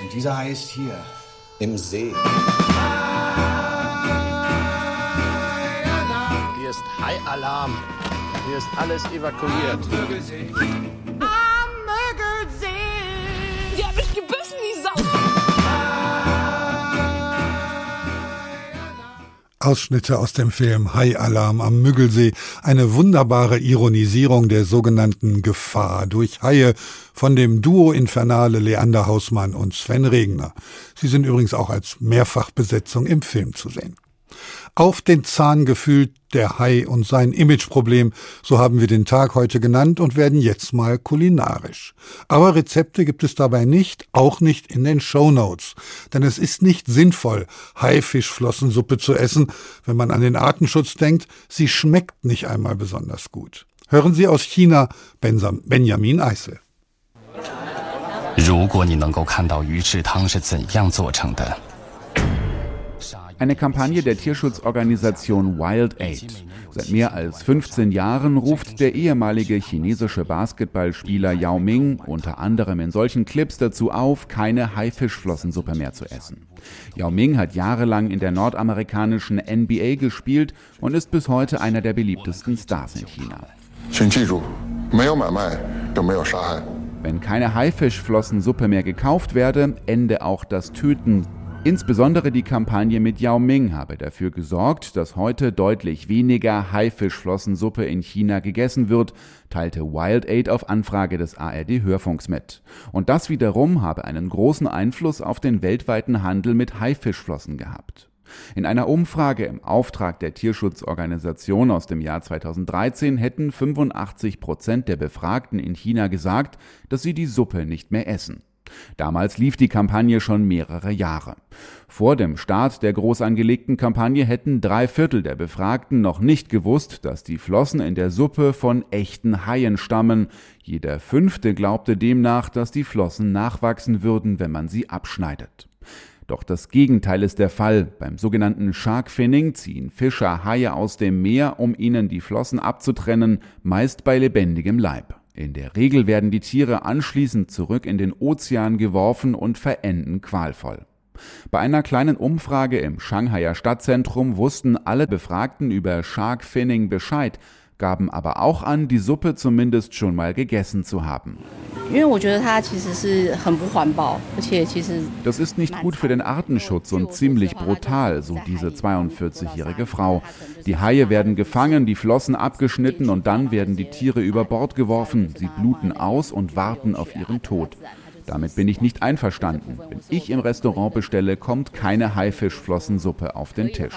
Und dieser Hai ist hier, im See. Hier ist Hai-Alarm. Hier ist alles evakuiert. Die hat mich gebissen, die Sau. Ausschnitte aus dem Film High Alarm am Müggelsee, eine wunderbare Ironisierung der sogenannten Gefahr durch Haie von dem Duo Infernale Leander Hausmann und Sven Regner. Sie sind übrigens auch als Mehrfachbesetzung im Film zu sehen Auf den Zahn gefühlt der Hai und sein Imageproblem, so haben wir den Tag heute genannt und werden jetzt mal kulinarisch. Aber Rezepte gibt es dabei nicht, auch nicht in den Show Notes. Denn es ist nicht sinnvoll, Haifischflossensuppe zu essen, wenn man an den Artenschutz denkt. Sie schmeckt nicht einmal besonders gut. Hören Sie aus China Benjamin Eisel. 如果你能够看到鱼翅汤是怎样做成的。 eine Kampagne der Tierschutzorganisation Wild Aid. Seit mehr als 15 Jahren ruft der ehemalige chinesische Basketballspieler Yao Ming unter anderem in solchen Clips dazu auf, keine Haifischflossensuppe mehr zu essen. Yao Ming hat jahrelang in der nordamerikanischen NBA gespielt und ist bis heute einer der beliebtesten Stars in China. Wenn keine Haifischflossensuppe mehr gekauft werde, ende auch das Töten Insbesondere die Kampagne mit Yao Ming habe dafür gesorgt, dass heute deutlich weniger Haifischflossensuppe in China gegessen wird, teilte Wild Aid auf Anfrage des ARD Hörfunks mit. Und das wiederum habe einen großen Einfluss auf den weltweiten Handel mit Haifischflossen gehabt. In einer Umfrage im Auftrag der Tierschutzorganisation aus dem Jahr 2013 hätten 85 Prozent der Befragten in China gesagt, dass sie die Suppe nicht mehr essen. Damals lief die Kampagne schon mehrere Jahre. Vor dem Start der groß angelegten Kampagne hätten drei Viertel der Befragten noch nicht gewusst, dass die Flossen in der Suppe von echten Haien stammen. Jeder fünfte glaubte demnach, dass die Flossen nachwachsen würden, wenn man sie abschneidet. Doch das Gegenteil ist der Fall. Beim sogenannten Shark Finning ziehen Fischer Haie aus dem Meer, um ihnen die Flossen abzutrennen, meist bei lebendigem Leib. In der Regel werden die Tiere anschließend zurück in den Ozean geworfen und verenden qualvoll. Bei einer kleinen Umfrage im Shanghaier Stadtzentrum wussten alle Befragten über Shark Finning Bescheid, gaben aber auch an, die Suppe zumindest schon mal gegessen zu haben. Das ist nicht gut für den Artenschutz und ziemlich brutal, so diese 42-jährige Frau. Die Haie werden gefangen, die Flossen abgeschnitten und dann werden die Tiere über Bord geworfen. Sie bluten aus und warten auf ihren Tod. Damit bin ich nicht einverstanden. Wenn ich im Restaurant bestelle, kommt keine Haifischflossensuppe auf den Tisch.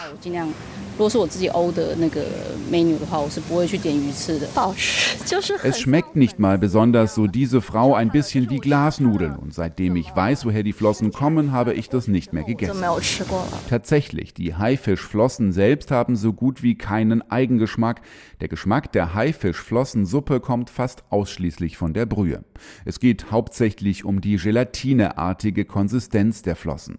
Es schmeckt nicht mal besonders, so diese Frau ein bisschen wie Glasnudeln. Und seitdem ich weiß, woher die Flossen kommen, habe ich das nicht mehr gegessen. Tatsächlich, die Haifischflossen selbst haben so gut wie keinen Eigengeschmack. Der Geschmack der Haifischflossensuppe kommt fast ausschließlich von der Brühe. Es geht hauptsächlich um die gelatineartige Konsistenz der Flossen.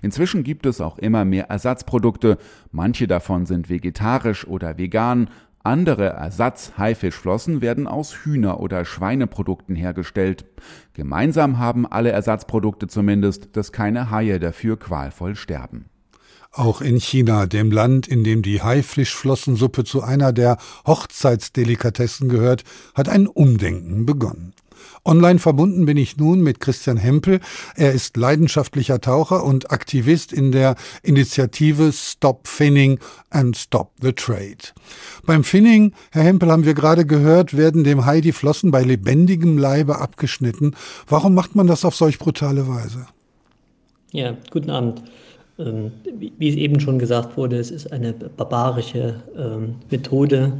Inzwischen gibt es auch immer mehr Ersatzprodukte, manche davon sind vegetarisch oder vegan, andere Ersatz-Haifischflossen werden aus Hühner- oder Schweineprodukten hergestellt. Gemeinsam haben alle Ersatzprodukte zumindest, dass keine Haie dafür qualvoll sterben. Auch in China, dem Land, in dem die Haifischflossensuppe zu einer der Hochzeitsdelikatessen gehört, hat ein Umdenken begonnen. Online verbunden bin ich nun mit Christian Hempel. Er ist leidenschaftlicher Taucher und Aktivist in der Initiative Stop Finning and Stop the Trade. Beim Finning, Herr Hempel, haben wir gerade gehört, werden dem Hai die Flossen bei lebendigem Leibe abgeschnitten. Warum macht man das auf solch brutale Weise? Ja, guten Abend. Ähm, wie es eben schon gesagt wurde, es ist eine barbarische ähm, Methode,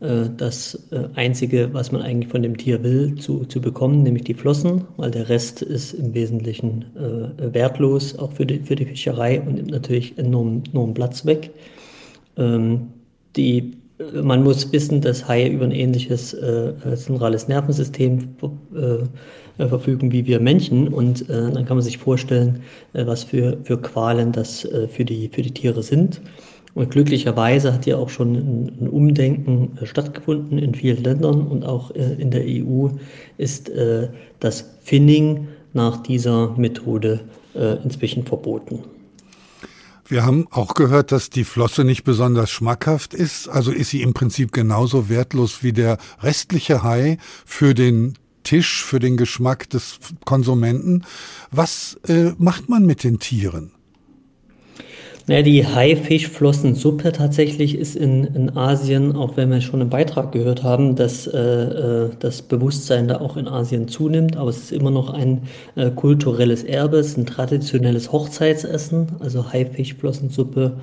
äh, das äh, Einzige, was man eigentlich von dem Tier will, zu, zu bekommen, nämlich die Flossen, weil der Rest ist im Wesentlichen äh, wertlos, auch für die, für die Fischerei und nimmt natürlich enorm, enorm Platz weg. Ähm, die, man muss wissen, dass Haie über ein ähnliches äh, zentrales Nervensystem äh, verfügen wie wir Menschen und äh, dann kann man sich vorstellen, was für, für Qualen das für, die, für die Tiere sind. Und glücklicherweise hat ja auch schon ein, Umdenken äh, stattgefunden in vielen Ländern und auch äh, in der EU ist äh, das Finning nach dieser Methode inzwischen verboten. Wir haben auch gehört, dass die Flosse nicht besonders schmackhaft ist. Also ist sie im Prinzip genauso wertlos wie der restliche Hai für den Tisch, für den Geschmack des Konsumenten. Was äh, macht man mit den Tieren? Naja, die Haifischflossensuppe tatsächlich ist in, in Asien, auch wenn wir schon im Beitrag gehört haben, dass äh, äh, das Bewusstsein da auch in Asien zunimmt, aber es ist immer noch ein äh, kulturelles Erbe, es ist ein traditionelles Hochzeitsessen, also Haifischflossensuppe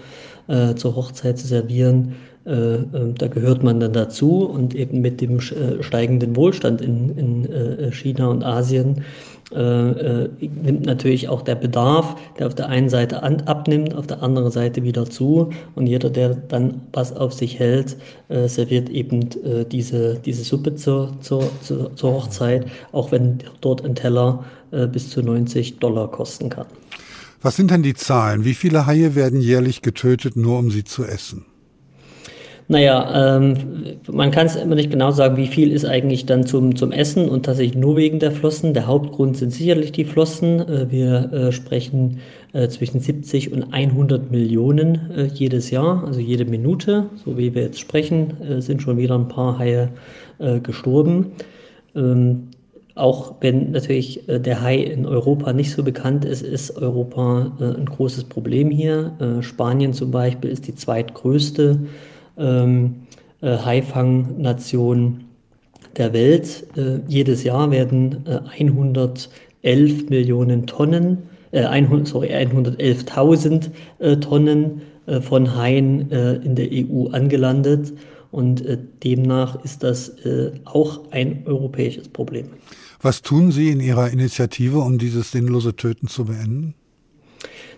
äh, zur Hochzeit zu servieren. Äh, ähm, da gehört man dann dazu und eben mit dem äh, steigenden Wohlstand in, in China und Asien äh, äh, nimmt natürlich auch der Bedarf, der auf der einen Seite an, abnimmt, auf der anderen Seite wieder zu. Und jeder, der dann was auf sich hält, äh, serviert eben äh, diese, diese Suppe zur, zur, zur, zur, Hochzeit, auch wenn dort ein Teller äh, bis zu 90 Dollar kosten kann. Was sind denn die Zahlen? Wie viele Haie werden jährlich getötet, nur um sie zu essen? Naja, ähm, man kann es immer nicht genau sagen, wie viel ist eigentlich dann zum, zum Essen und tatsächlich nur wegen der Flossen. Der Hauptgrund sind sicherlich die Flossen. Äh, wir äh, sprechen äh, zwischen 70 und 100 Millionen äh, jedes Jahr, also jede Minute, so wie wir jetzt sprechen, äh, sind schon wieder ein paar Haie äh, gestorben. Ähm, auch wenn natürlich der Hai in Europa nicht so bekannt ist, ist Europa ein großes Problem hier. Spanien zum Beispiel ist die zweitgrößte ähm, äh, Haifang-Nation der Welt. Äh, jedes Jahr werden äh, 111 Millionen Tonnen, äh, 100, sorry, 111.000 äh, Tonnen äh, von Haien äh, in der EU angelandet. Und äh, demnach ist das auch ein europäisches Problem. Was tun Sie in Ihrer Initiative, um dieses sinnlose Töten zu beenden?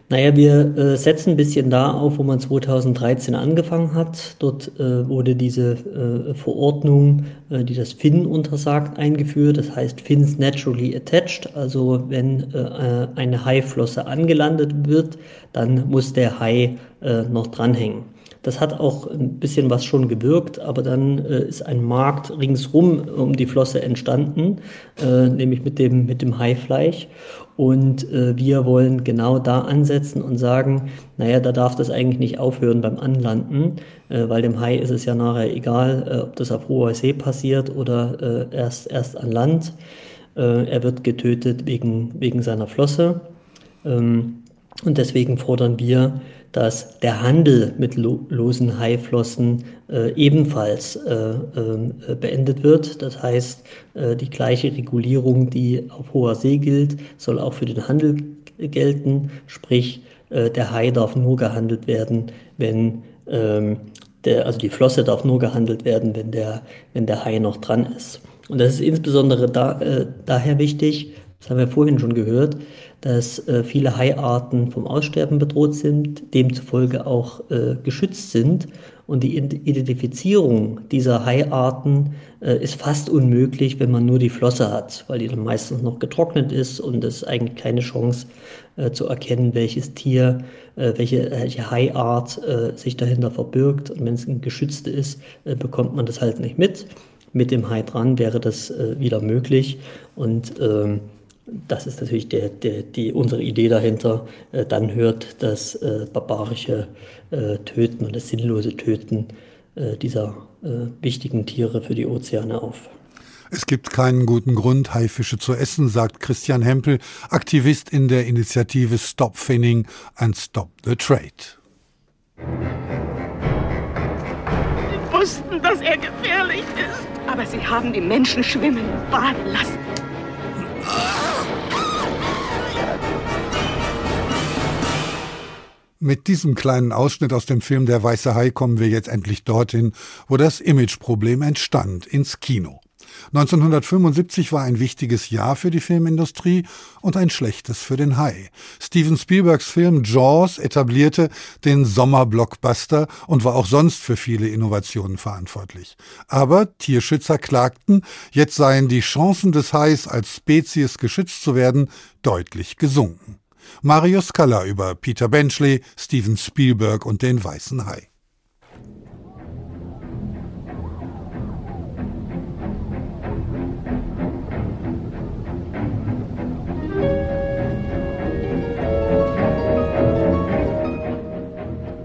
Naja, wir äh, setzen ein bisschen da auf, wo man 2013 angefangen hat. Dort äh, wurde diese äh, Verordnung, äh, die das Fin untersagt, eingeführt. Das heißt Fins naturally attached. Also wenn äh, eine Haiflosse angelandet wird, dann muss der Hai äh, noch dranhängen. Das hat auch ein bisschen was schon gewirkt, aber dann äh, ist ein Markt ringsrum um die Flosse entstanden, äh, nämlich mit dem, mit dem Haifleisch. Und äh, wir wollen genau da ansetzen und sagen, naja, da darf das eigentlich nicht aufhören beim Anlanden, äh, weil dem Hai ist es ja nachher egal, äh, ob das auf hoher See passiert oder äh, erst, erst an Land. Äh, er wird getötet wegen, wegen seiner Flosse. Ähm, und deswegen fordern wir, dass der Handel mit lo losen Haiflossen äh, ebenfalls äh, äh, beendet wird. Das heißt, äh, die gleiche Regulierung, die auf hoher See gilt, soll auch für den Handel gelten. Sprich, äh, der Hai darf nur gehandelt werden, wenn ähm, der, also die Flosse darf nur gehandelt werden, wenn der, wenn der Hai noch dran ist. Und das ist insbesondere da, äh, daher wichtig, das haben wir vorhin schon gehört, dass äh, viele Haiarten vom Aussterben bedroht sind, demzufolge auch äh, geschützt sind. Und die Identifizierung dieser Haiarten äh, ist fast unmöglich, wenn man nur die Flosse hat, weil die dann meistens noch getrocknet ist und es eigentlich keine Chance äh, zu erkennen, welches Tier, äh, welche, welche Haiart äh, sich dahinter verbirgt. Und wenn es ein geschützte ist, bekommt man das halt nicht mit. Mit dem Hai dran wäre das wieder möglich. Und ähm, das ist natürlich der, der, die, unsere Idee dahinter. Äh, dann hört das äh, barbarische äh, Töten und das sinnlose Töten äh, dieser äh, wichtigen Tiere für die Ozeane auf. Es gibt keinen guten Grund, Haifische zu essen, sagt Christian Hempel, Aktivist in der Initiative Stop Finning and Stop the Trade. Sie wussten, dass er gefährlich ist, aber sie haben die Menschen schwimmen und baden lassen. Mit diesem kleinen Ausschnitt aus dem Film Der Weiße Hai kommen wir jetzt endlich dorthin, wo das Imageproblem entstand, ins Kino. 1975 war ein wichtiges Jahr für die Filmindustrie und ein schlechtes für den Hai. Steven Spielbergs Film Jaws etablierte den Sommerblockbuster und war auch sonst für viele Innovationen verantwortlich. Aber Tierschützer klagten, jetzt seien die Chancen des Hais als Spezies geschützt zu werden deutlich gesunken. Marius Kaller über Peter Benchley, Steven Spielberg und den Weißen Hai.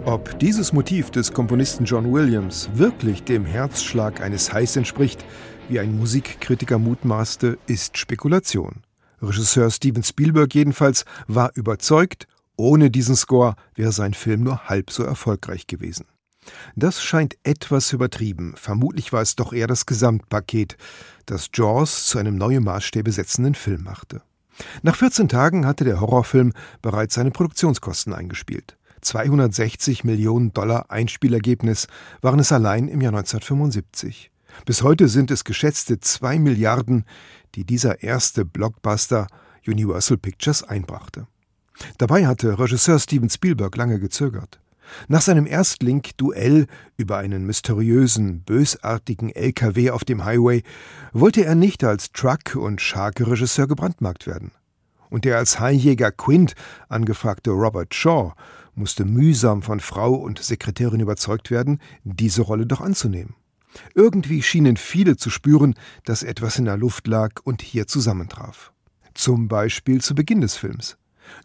Ob dieses Motiv des Komponisten John Williams wirklich dem Herzschlag eines Hais entspricht, wie ein Musikkritiker mutmaßte, ist Spekulation. Regisseur Steven Spielberg jedenfalls war überzeugt, ohne diesen Score wäre sein Film nur halb so erfolgreich gewesen. Das scheint etwas übertrieben. Vermutlich war es doch eher das Gesamtpaket, das Jaws zu einem neue Maßstäbe setzenden Film machte. Nach 14 Tagen hatte der Horrorfilm bereits seine Produktionskosten eingespielt. 260 Millionen Dollar Einspielergebnis waren es allein im Jahr 1975. Bis heute sind es geschätzte 2 Milliarden, die dieser erste Blockbuster Universal Pictures einbrachte. Dabei hatte Regisseur Steven Spielberg lange gezögert. Nach seinem Erstling Duell über einen mysteriösen, bösartigen LKW auf dem Highway wollte er nicht als Truck- und Shark-Regisseur gebrandmarkt werden. Und der als Haijäger Quint angefragte Robert Shaw musste mühsam von Frau und Sekretärin überzeugt werden, diese Rolle doch anzunehmen. Irgendwie schienen viele zu spüren, dass etwas in der Luft lag und hier zusammentraf. Zum Beispiel zu Beginn des Films.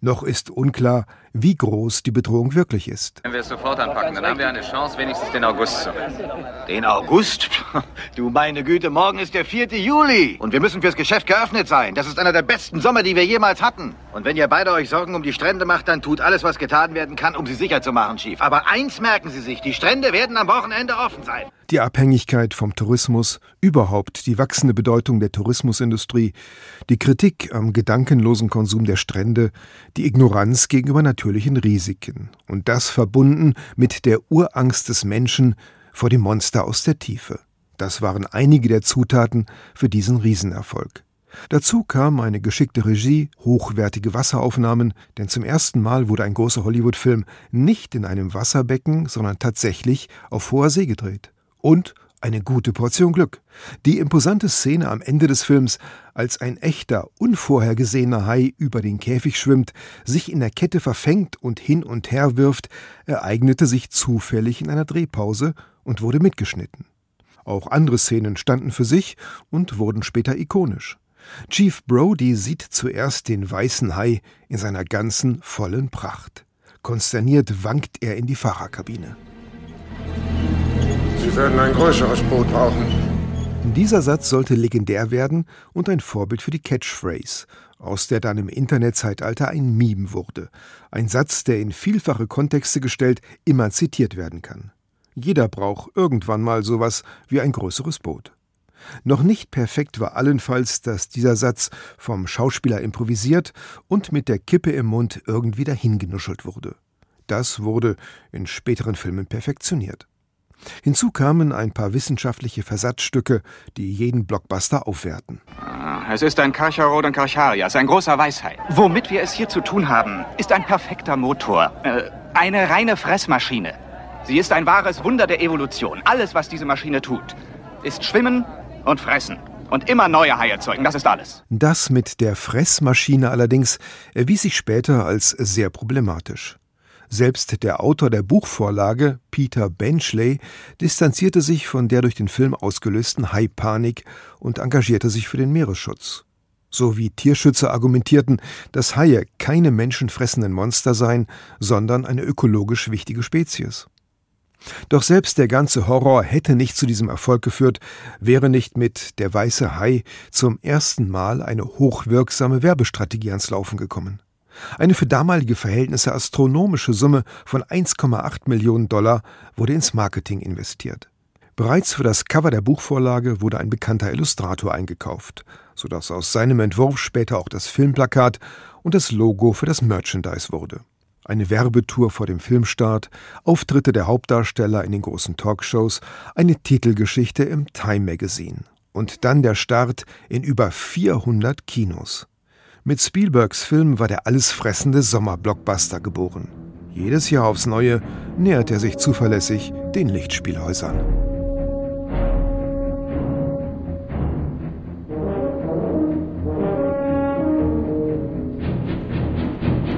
Noch ist unklar, wie groß die Bedrohung wirklich ist. Wenn wir es sofort anpacken, dann haben wir eine Chance, wenigstens den August zu retten. Den August? Du meine Güte, morgen ist der 4. Juli. Und wir müssen fürs Geschäft geöffnet sein. Das ist einer der besten Sommer, die wir jemals hatten. Und wenn ihr beide euch Sorgen um die Strände macht, dann tut alles, was getan werden kann, um sie sicher zu machen, Chief. Aber eins merken Sie sich, die Strände werden am Wochenende offen sein. Die Abhängigkeit vom Tourismus, überhaupt die wachsende Bedeutung der Tourismusindustrie, die Kritik am gedankenlosen Konsum der Strände, die Ignoranz gegenüber natürlichen Risiken und das verbunden mit der Urangst des Menschen vor dem Monster aus der Tiefe. Das waren einige der Zutaten für diesen Riesenerfolg. Dazu kam eine geschickte Regie, hochwertige Wasseraufnahmen, denn zum ersten Mal wurde ein großer Hollywood-Film nicht in einem Wasserbecken, sondern tatsächlich auf hoher See gedreht. Und eine gute Portion Glück. Die imposante Szene am Ende des Films, als ein echter, unvorhergesehener Hai über den Käfig schwimmt, sich in der Kette verfängt und hin und her wirft, ereignete sich zufällig in einer Drehpause und wurde mitgeschnitten. Auch andere Szenen standen für sich und wurden später ikonisch. Chief Brody sieht zuerst den weißen Hai in seiner ganzen vollen Pracht. Konsterniert wankt er in die Fahrerkabine. Sie werden ein größeres Boot brauchen. Dieser Satz sollte legendär werden und ein Vorbild für die Catchphrase, aus der dann im Internetzeitalter ein Meme wurde. Ein Satz, der in vielfache Kontexte gestellt immer zitiert werden kann. Jeder braucht irgendwann mal sowas wie ein größeres Boot. Noch nicht perfekt war allenfalls, dass dieser Satz vom Schauspieler improvisiert und mit der Kippe im Mund irgendwie dahingenuschelt wurde. Das wurde in späteren Filmen perfektioniert. Hinzu kamen ein paar wissenschaftliche Versatzstücke, die jeden Blockbuster aufwerten. Ah, es ist ein Karcharod Karcharias, ein großer Weißhai. Womit wir es hier zu tun haben, ist ein perfekter Motor. Äh, eine reine Fressmaschine. Sie ist ein wahres Wunder der Evolution. Alles, was diese Maschine tut, ist schwimmen und fressen. Und immer neue Haie zeugen, das ist alles. Das mit der Fressmaschine allerdings erwies sich später als sehr problematisch. Selbst der Autor der Buchvorlage, Peter Benchley, distanzierte sich von der durch den Film ausgelösten Haipanik und engagierte sich für den Meeresschutz. So wie Tierschützer argumentierten, dass Haie keine menschenfressenden Monster seien, sondern eine ökologisch wichtige Spezies. Doch selbst der ganze Horror hätte nicht zu diesem Erfolg geführt, wäre nicht mit Der weiße Hai zum ersten Mal eine hochwirksame Werbestrategie ans Laufen gekommen. Eine für damalige Verhältnisse astronomische Summe von 1,8 Millionen Dollar wurde ins Marketing investiert. Bereits für das Cover der Buchvorlage wurde ein bekannter Illustrator eingekauft, sodass aus seinem Entwurf später auch das Filmplakat und das Logo für das Merchandise wurde. Eine Werbetour vor dem Filmstart, Auftritte der Hauptdarsteller in den großen Talkshows, eine Titelgeschichte im Time Magazine und dann der Start in über 400 Kinos. Mit Spielbergs Film war der allesfressende Sommerblockbuster geboren. Jedes Jahr aufs Neue nähert er sich zuverlässig den Lichtspielhäusern.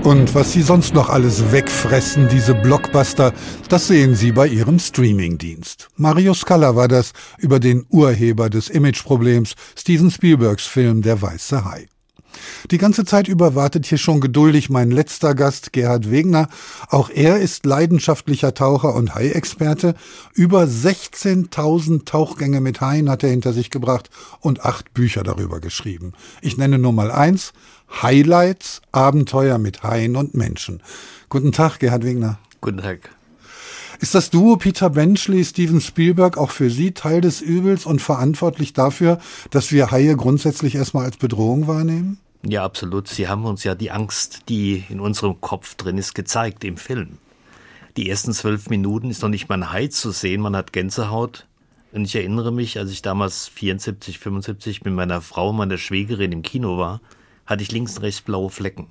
Und was Sie sonst noch alles wegfressen, diese Blockbuster, das sehen Sie bei Ihrem Streamingdienst. Mario Scala war das über den Urheber des Imageproblems, Steven Spielbergs Film Der Weiße Hai. Die ganze Zeit über wartet hier schon geduldig mein letzter Gast, Gerhard Wegner. Auch er ist leidenschaftlicher Taucher und Hai-Experte. Über 16.000 Tauchgänge mit Haien hat er hinter sich gebracht und acht Bücher darüber geschrieben. Ich nenne nur mal eins. Highlights, Abenteuer mit Haien und Menschen. Guten Tag, Gerhard Wegner. Guten Tag. Ist das Duo Peter Benchley, Steven Spielberg auch für Sie Teil des Übels und verantwortlich dafür, dass wir Haie grundsätzlich erstmal als Bedrohung wahrnehmen? Ja, absolut. Sie haben uns ja die Angst, die in unserem Kopf drin ist, gezeigt im Film. Die ersten zwölf Minuten ist noch nicht mal ein Hai zu sehen, man hat Gänsehaut. Und ich erinnere mich, als ich damals 74, 75 mit meiner Frau, meiner Schwägerin im Kino war, hatte ich links und rechts blaue Flecken.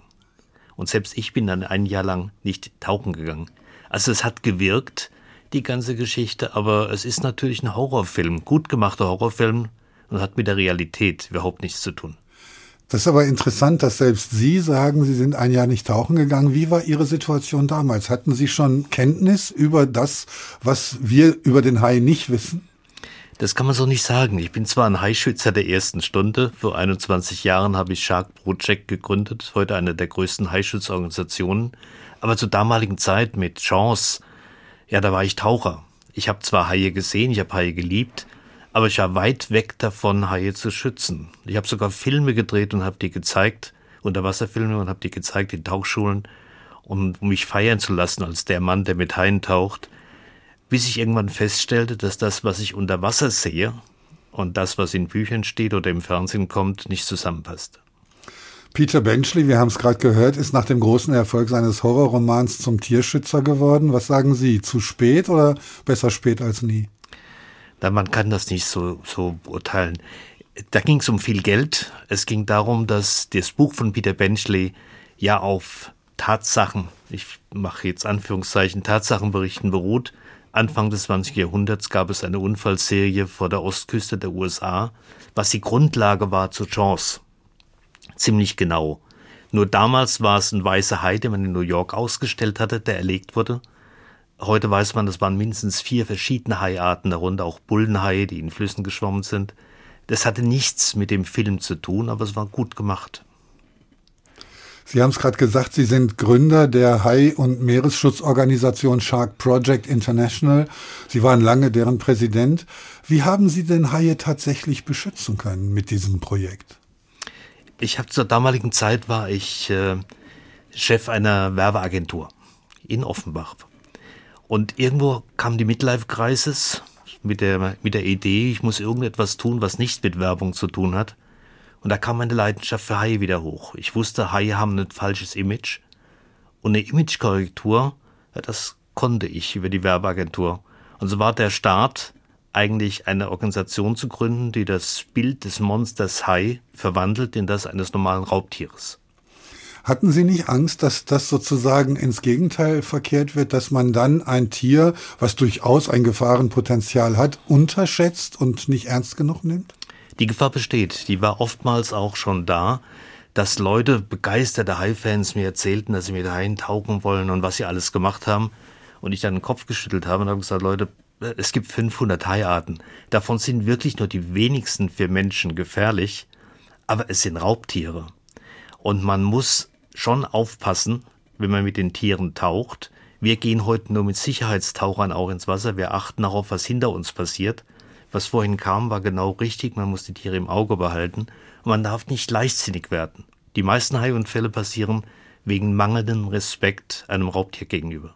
Und selbst ich bin dann ein Jahr lang nicht tauchen gegangen. Also es hat gewirkt, die ganze Geschichte, aber es ist natürlich ein Horrorfilm, gut gemachter Horrorfilm und hat mit der Realität überhaupt nichts zu tun. Das ist aber interessant, dass selbst Sie sagen, Sie sind ein Jahr nicht tauchen gegangen. Wie war Ihre Situation damals? Hatten Sie schon Kenntnis über das, was wir über den Hai nicht wissen? Das kann man so nicht sagen. Ich bin zwar ein Haischützer der ersten Stunde. Vor 21 Jahren habe ich Shark Project gegründet, heute eine der größten Haischutzorganisationen. Aber zur damaligen Zeit mit Chance, ja, da war ich Taucher. Ich habe zwar Haie gesehen, ich habe Haie geliebt, aber ich war weit weg davon, Haie zu schützen. Ich habe sogar Filme gedreht und habe die gezeigt, Unterwasserfilme und habe die gezeigt in Tauchschulen, um mich feiern zu lassen als der Mann, der mit Haien taucht bis ich irgendwann feststellte, dass das, was ich unter Wasser sehe und das, was in Büchern steht oder im Fernsehen kommt, nicht zusammenpasst. Peter Benchley, wir haben es gerade gehört, ist nach dem großen Erfolg seines Horrorromans zum Tierschützer geworden. Was sagen Sie, zu spät oder besser spät als nie? Na, man kann das nicht so, so beurteilen. Da ging es um viel Geld. Es ging darum, dass das Buch von Peter Benchley ja auf Tatsachen, ich mache jetzt Anführungszeichen, Tatsachenberichten beruht Anfang des 20. Jahrhunderts gab es eine Unfallserie vor der Ostküste der USA, was die Grundlage war zur Chance. Ziemlich genau. Nur damals war es ein weißer Hai, den man in New York ausgestellt hatte, der erlegt wurde. Heute weiß man, es waren mindestens vier verschiedene Haiarten, darunter auch Bullenhaie, die in Flüssen geschwommen sind. Das hatte nichts mit dem Film zu tun, aber es war gut gemacht. Sie haben es gerade gesagt, Sie sind Gründer der Hai- und Meeresschutzorganisation Shark Project International. Sie waren lange deren Präsident. Wie haben Sie denn Haie tatsächlich beschützen können mit diesem Projekt? Ich habe zur damaligen Zeit war ich äh, Chef einer Werbeagentur in Offenbach. Und irgendwo kam die Midlife Crisis mit der, mit der Idee, ich muss irgendetwas tun, was nicht mit Werbung zu tun hat. Und da kam meine Leidenschaft für Haie wieder hoch. Ich wusste, Haie haben ein falsches Image. Und eine Imagekorrektur, ja, das konnte ich über die Werbeagentur. Und so war der Start eigentlich eine Organisation zu gründen, die das Bild des Monsters Hai verwandelt in das eines normalen Raubtieres. Hatten Sie nicht Angst, dass das sozusagen ins Gegenteil verkehrt wird, dass man dann ein Tier, was durchaus ein Gefahrenpotenzial hat, unterschätzt und nicht ernst genug nimmt? Die Gefahr besteht, die war oftmals auch schon da, dass Leute, begeisterte Hai-Fans mir erzählten, dass sie mit Haien tauchen wollen und was sie alles gemacht haben. Und ich dann den Kopf geschüttelt habe und habe gesagt, Leute, es gibt 500 Haiarten. Davon sind wirklich nur die wenigsten für Menschen gefährlich, aber es sind Raubtiere. Und man muss schon aufpassen, wenn man mit den Tieren taucht, Wir gehen heute nur mit Sicherheitstauchern auch ins Wasser. Wir achten darauf, was hinter uns passiert. Was vorhin kam, war genau richtig. Man muss die Tiere im Auge behalten. Und man darf nicht leichtsinnig werden. Die meisten Haiunfälle passieren wegen mangelndem Respekt einem Raubtier gegenüber.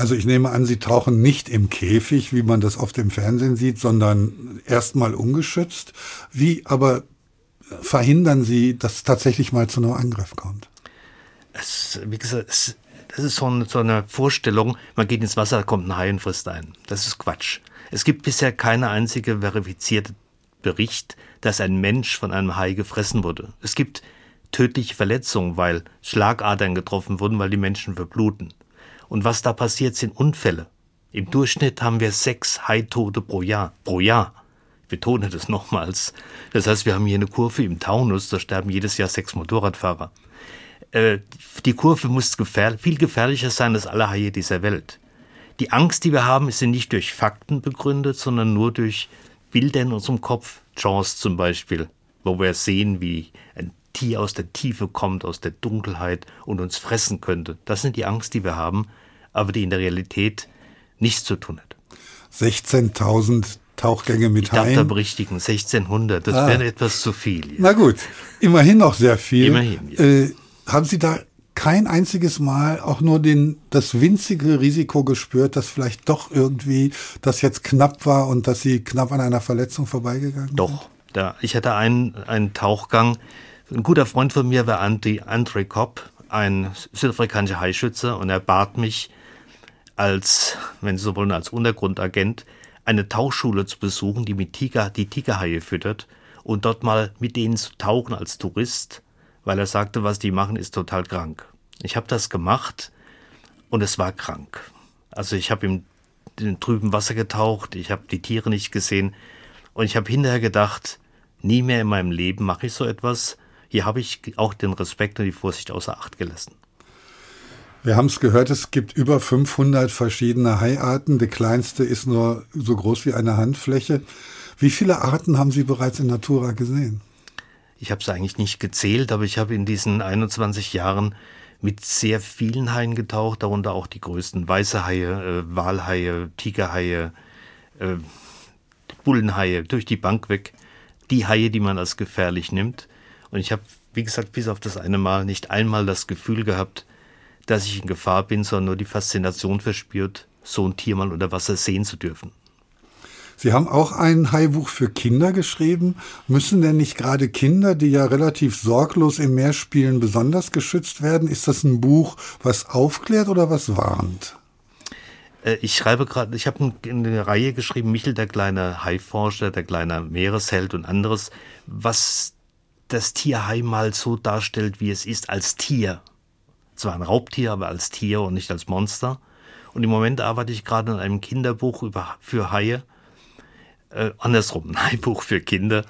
Also ich nehme an, Sie tauchen nicht im Käfig, wie man das auf dem Fernsehen sieht, sondern erstmal ungeschützt. Wie aber verhindern Sie, dass es tatsächlich mal zu einem Angriff kommt? Es, wie gesagt, es, das ist so eine, so eine Vorstellung, man geht ins Wasser, kommt ein Hai und frisst ein. Das ist Quatsch. Es gibt bisher keine einzige verifizierte Bericht, dass ein Mensch von einem Hai gefressen wurde. Es gibt tödliche Verletzungen, weil Schlagadern getroffen wurden, weil die Menschen verbluten. Und was da passiert, sind Unfälle. Im Durchschnitt haben wir sechs Haitote pro Jahr. Pro Jahr. Ich betone das nochmals. Das heißt, wir haben hier eine Kurve im Taunus, da sterben jedes Jahr sechs Motorradfahrer. Äh, die Kurve muss gefähr viel gefährlicher sein als alle Haie dieser Welt. Die Angst, die wir haben, ist nicht durch Fakten begründet, sondern nur durch Bilder in unserem Kopf. Jaws zum Beispiel, wo wir sehen, wie ein Tier aus der Tiefe kommt, aus der Dunkelheit und uns fressen könnte. Das sind die Angst, die wir haben, aber die in der Realität nichts zu tun hat. 16.000 Tauchgänge mit ich darf Haien. da berichtigen, 1600, das Ah. wäre etwas zu viel. Na gut, immerhin noch sehr viel. Immerhin, ja. Äh, haben Sie da kein einziges Mal auch nur den, das winzige Risiko gespürt, dass vielleicht doch irgendwie das jetzt knapp war und dass Sie knapp an einer Verletzung vorbeigegangen Doch, da, ich hatte einen, einen Tauchgang. Ein guter Freund von mir war Andy, Andre Kopp, ein südafrikanischer Haischütze, und er bat mich, als, wenn Sie so wollen, als Untergrundagent, eine Tauchschule zu besuchen, die mit Tiger, die Tigerhaie füttert und dort mal mit denen zu tauchen als Tourist, weil er sagte, was die machen, ist total krank. Ich habe das gemacht und es war krank. Also ich habe im, in trüben Wasser getaucht, ich habe die Tiere nicht gesehen und ich habe hinterher gedacht, nie mehr in meinem Leben mache ich so etwas. Hier habe ich auch den Respekt und die Vorsicht außer Acht gelassen. Wir haben es gehört, es gibt über 500 verschiedene Haiarten. Die kleinste ist nur so groß wie eine Handfläche. Wie viele Arten haben Sie bereits in Natura gesehen? Ich habe es eigentlich nicht gezählt, aber ich habe in diesen 21 Jahren mit sehr vielen Haien getaucht, darunter auch die größten weiße Haie, äh, Walhaie, Tigerhaie, äh, Bullenhaie, durch die Bank weg. Die Haie, die man als gefährlich nimmt. Und ich habe, wie gesagt, bis auf das eine Mal nicht einmal das Gefühl gehabt, dass ich in Gefahr bin, sondern nur die Faszination verspürt, so ein Tier mal unter Wasser sehen zu dürfen. Sie haben auch ein Haibuch für Kinder geschrieben. Müssen denn nicht gerade Kinder, die ja relativ sorglos im Meer spielen, besonders geschützt werden? Ist das ein Buch, was aufklärt oder was warnt? Äh, Ich schreibe gerade, ich habe eine Reihe geschrieben, Michel, der kleine Haiforscher, der kleine Meeresheld und anderes, was das Tier Hai mal so darstellt, wie es ist als Tier. Zwar ein Raubtier, aber als Tier und nicht als Monster. Und im Moment arbeite ich gerade an einem Kinderbuch über, für Haie. Äh, andersrum, ein Haibuch für Kinder,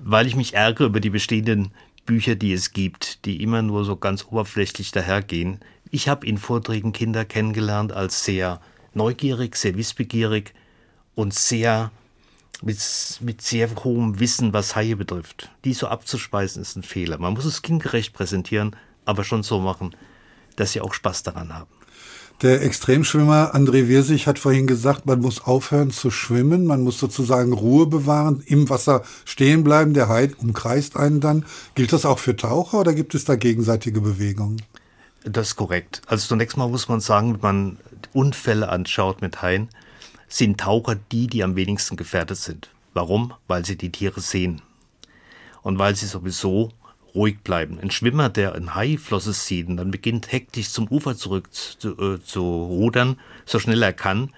weil ich mich ärgere über die bestehenden Bücher, die es gibt, die immer nur so ganz oberflächlich dahergehen. Ich habe in Vorträgen Kinder kennengelernt als sehr neugierig, sehr wissbegierig und sehr mit, mit sehr hohem Wissen, was Haie betrifft. Die so abzuspeisen, ist ein Fehler. Man muss es kindgerecht präsentieren, aber schon so machen, dass sie auch Spaß daran haben. Der Extremschwimmer André Wirsig hat vorhin gesagt, man muss aufhören zu schwimmen, man muss sozusagen Ruhe bewahren, im Wasser stehen bleiben, der Hai umkreist einen dann. Gilt das auch für Taucher oder gibt es da gegenseitige Bewegungen? Das ist korrekt. Also zunächst mal muss man sagen, wenn man Unfälle anschaut mit Haien, sind Taucher die, die am wenigsten gefährdet sind. Warum? Weil sie die Tiere sehen. Und weil sie sowieso ruhig bleiben. Ein Schwimmer, der ein Haiflosse sieht und dann beginnt hektisch zum Ufer zurück zu, äh, zu rudern, so schnell er kann,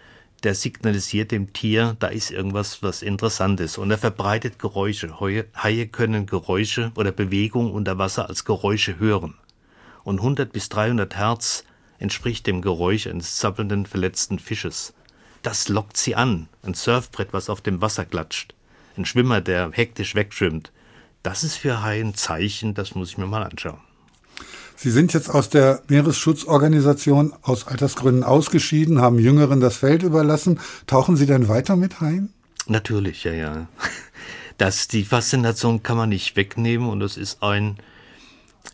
der signalisiert dem Tier, da ist irgendwas, was interessant ist. Und er verbreitet Geräusche. Haie können Geräusche oder Bewegungen unter Wasser als Geräusche hören. Und 100 bis 300 Hertz entspricht dem Geräusch eines zappelnden, verletzten Fisches. Das lockt sie an. Ein Surfbrett, was auf dem Wasser klatscht. Ein Schwimmer, der hektisch wegschwimmt. Das ist für Haie ein Zeichen, das muss ich mir mal anschauen. Sie sind jetzt aus der Meeresschutzorganisation aus Altersgründen ausgeschieden, haben Jüngeren das Feld überlassen. Tauchen Sie denn weiter mit Haien? Natürlich, ja, ja. Das, die Faszination kann man nicht wegnehmen und das ist ein,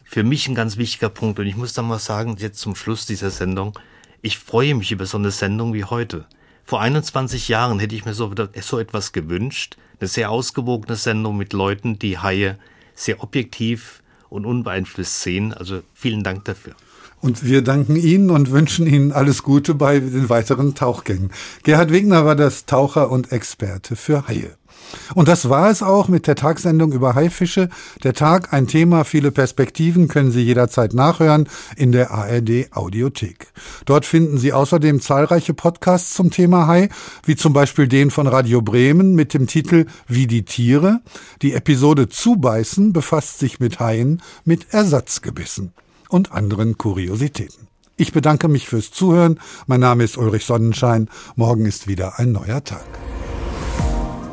für mich ein ganz wichtiger Punkt. Und ich muss dann mal sagen, jetzt zum Schluss dieser Sendung, Ich freue mich über so eine Sendung wie heute. Vor 21 Jahren hätte ich mir so, so etwas gewünscht. Eine sehr ausgewogene Sendung mit Leuten, die Haie sehr objektiv und unbeeinflusst sehen. Also vielen Dank dafür. Und wir danken Ihnen und wünschen Ihnen alles Gute bei den weiteren Tauchgängen. Gerhard Wegner war das Taucher und Experte für Haie. Und das war es auch mit der Tagsendung über Haifische. Der Tag, ein Thema, viele Perspektiven können Sie jederzeit nachhören in der ARD Audiothek. Dort finden Sie außerdem zahlreiche Podcasts zum Thema Hai, wie zum Beispiel den von Radio Bremen mit dem Titel Wie die Tiere. Die Episode Zubeißen befasst sich mit Haien mit Ersatzgebissen und anderen Kuriositäten. Ich bedanke mich fürs Zuhören. Mein Name ist Ulrich Sonnenschein. Morgen ist wieder ein neuer Tag.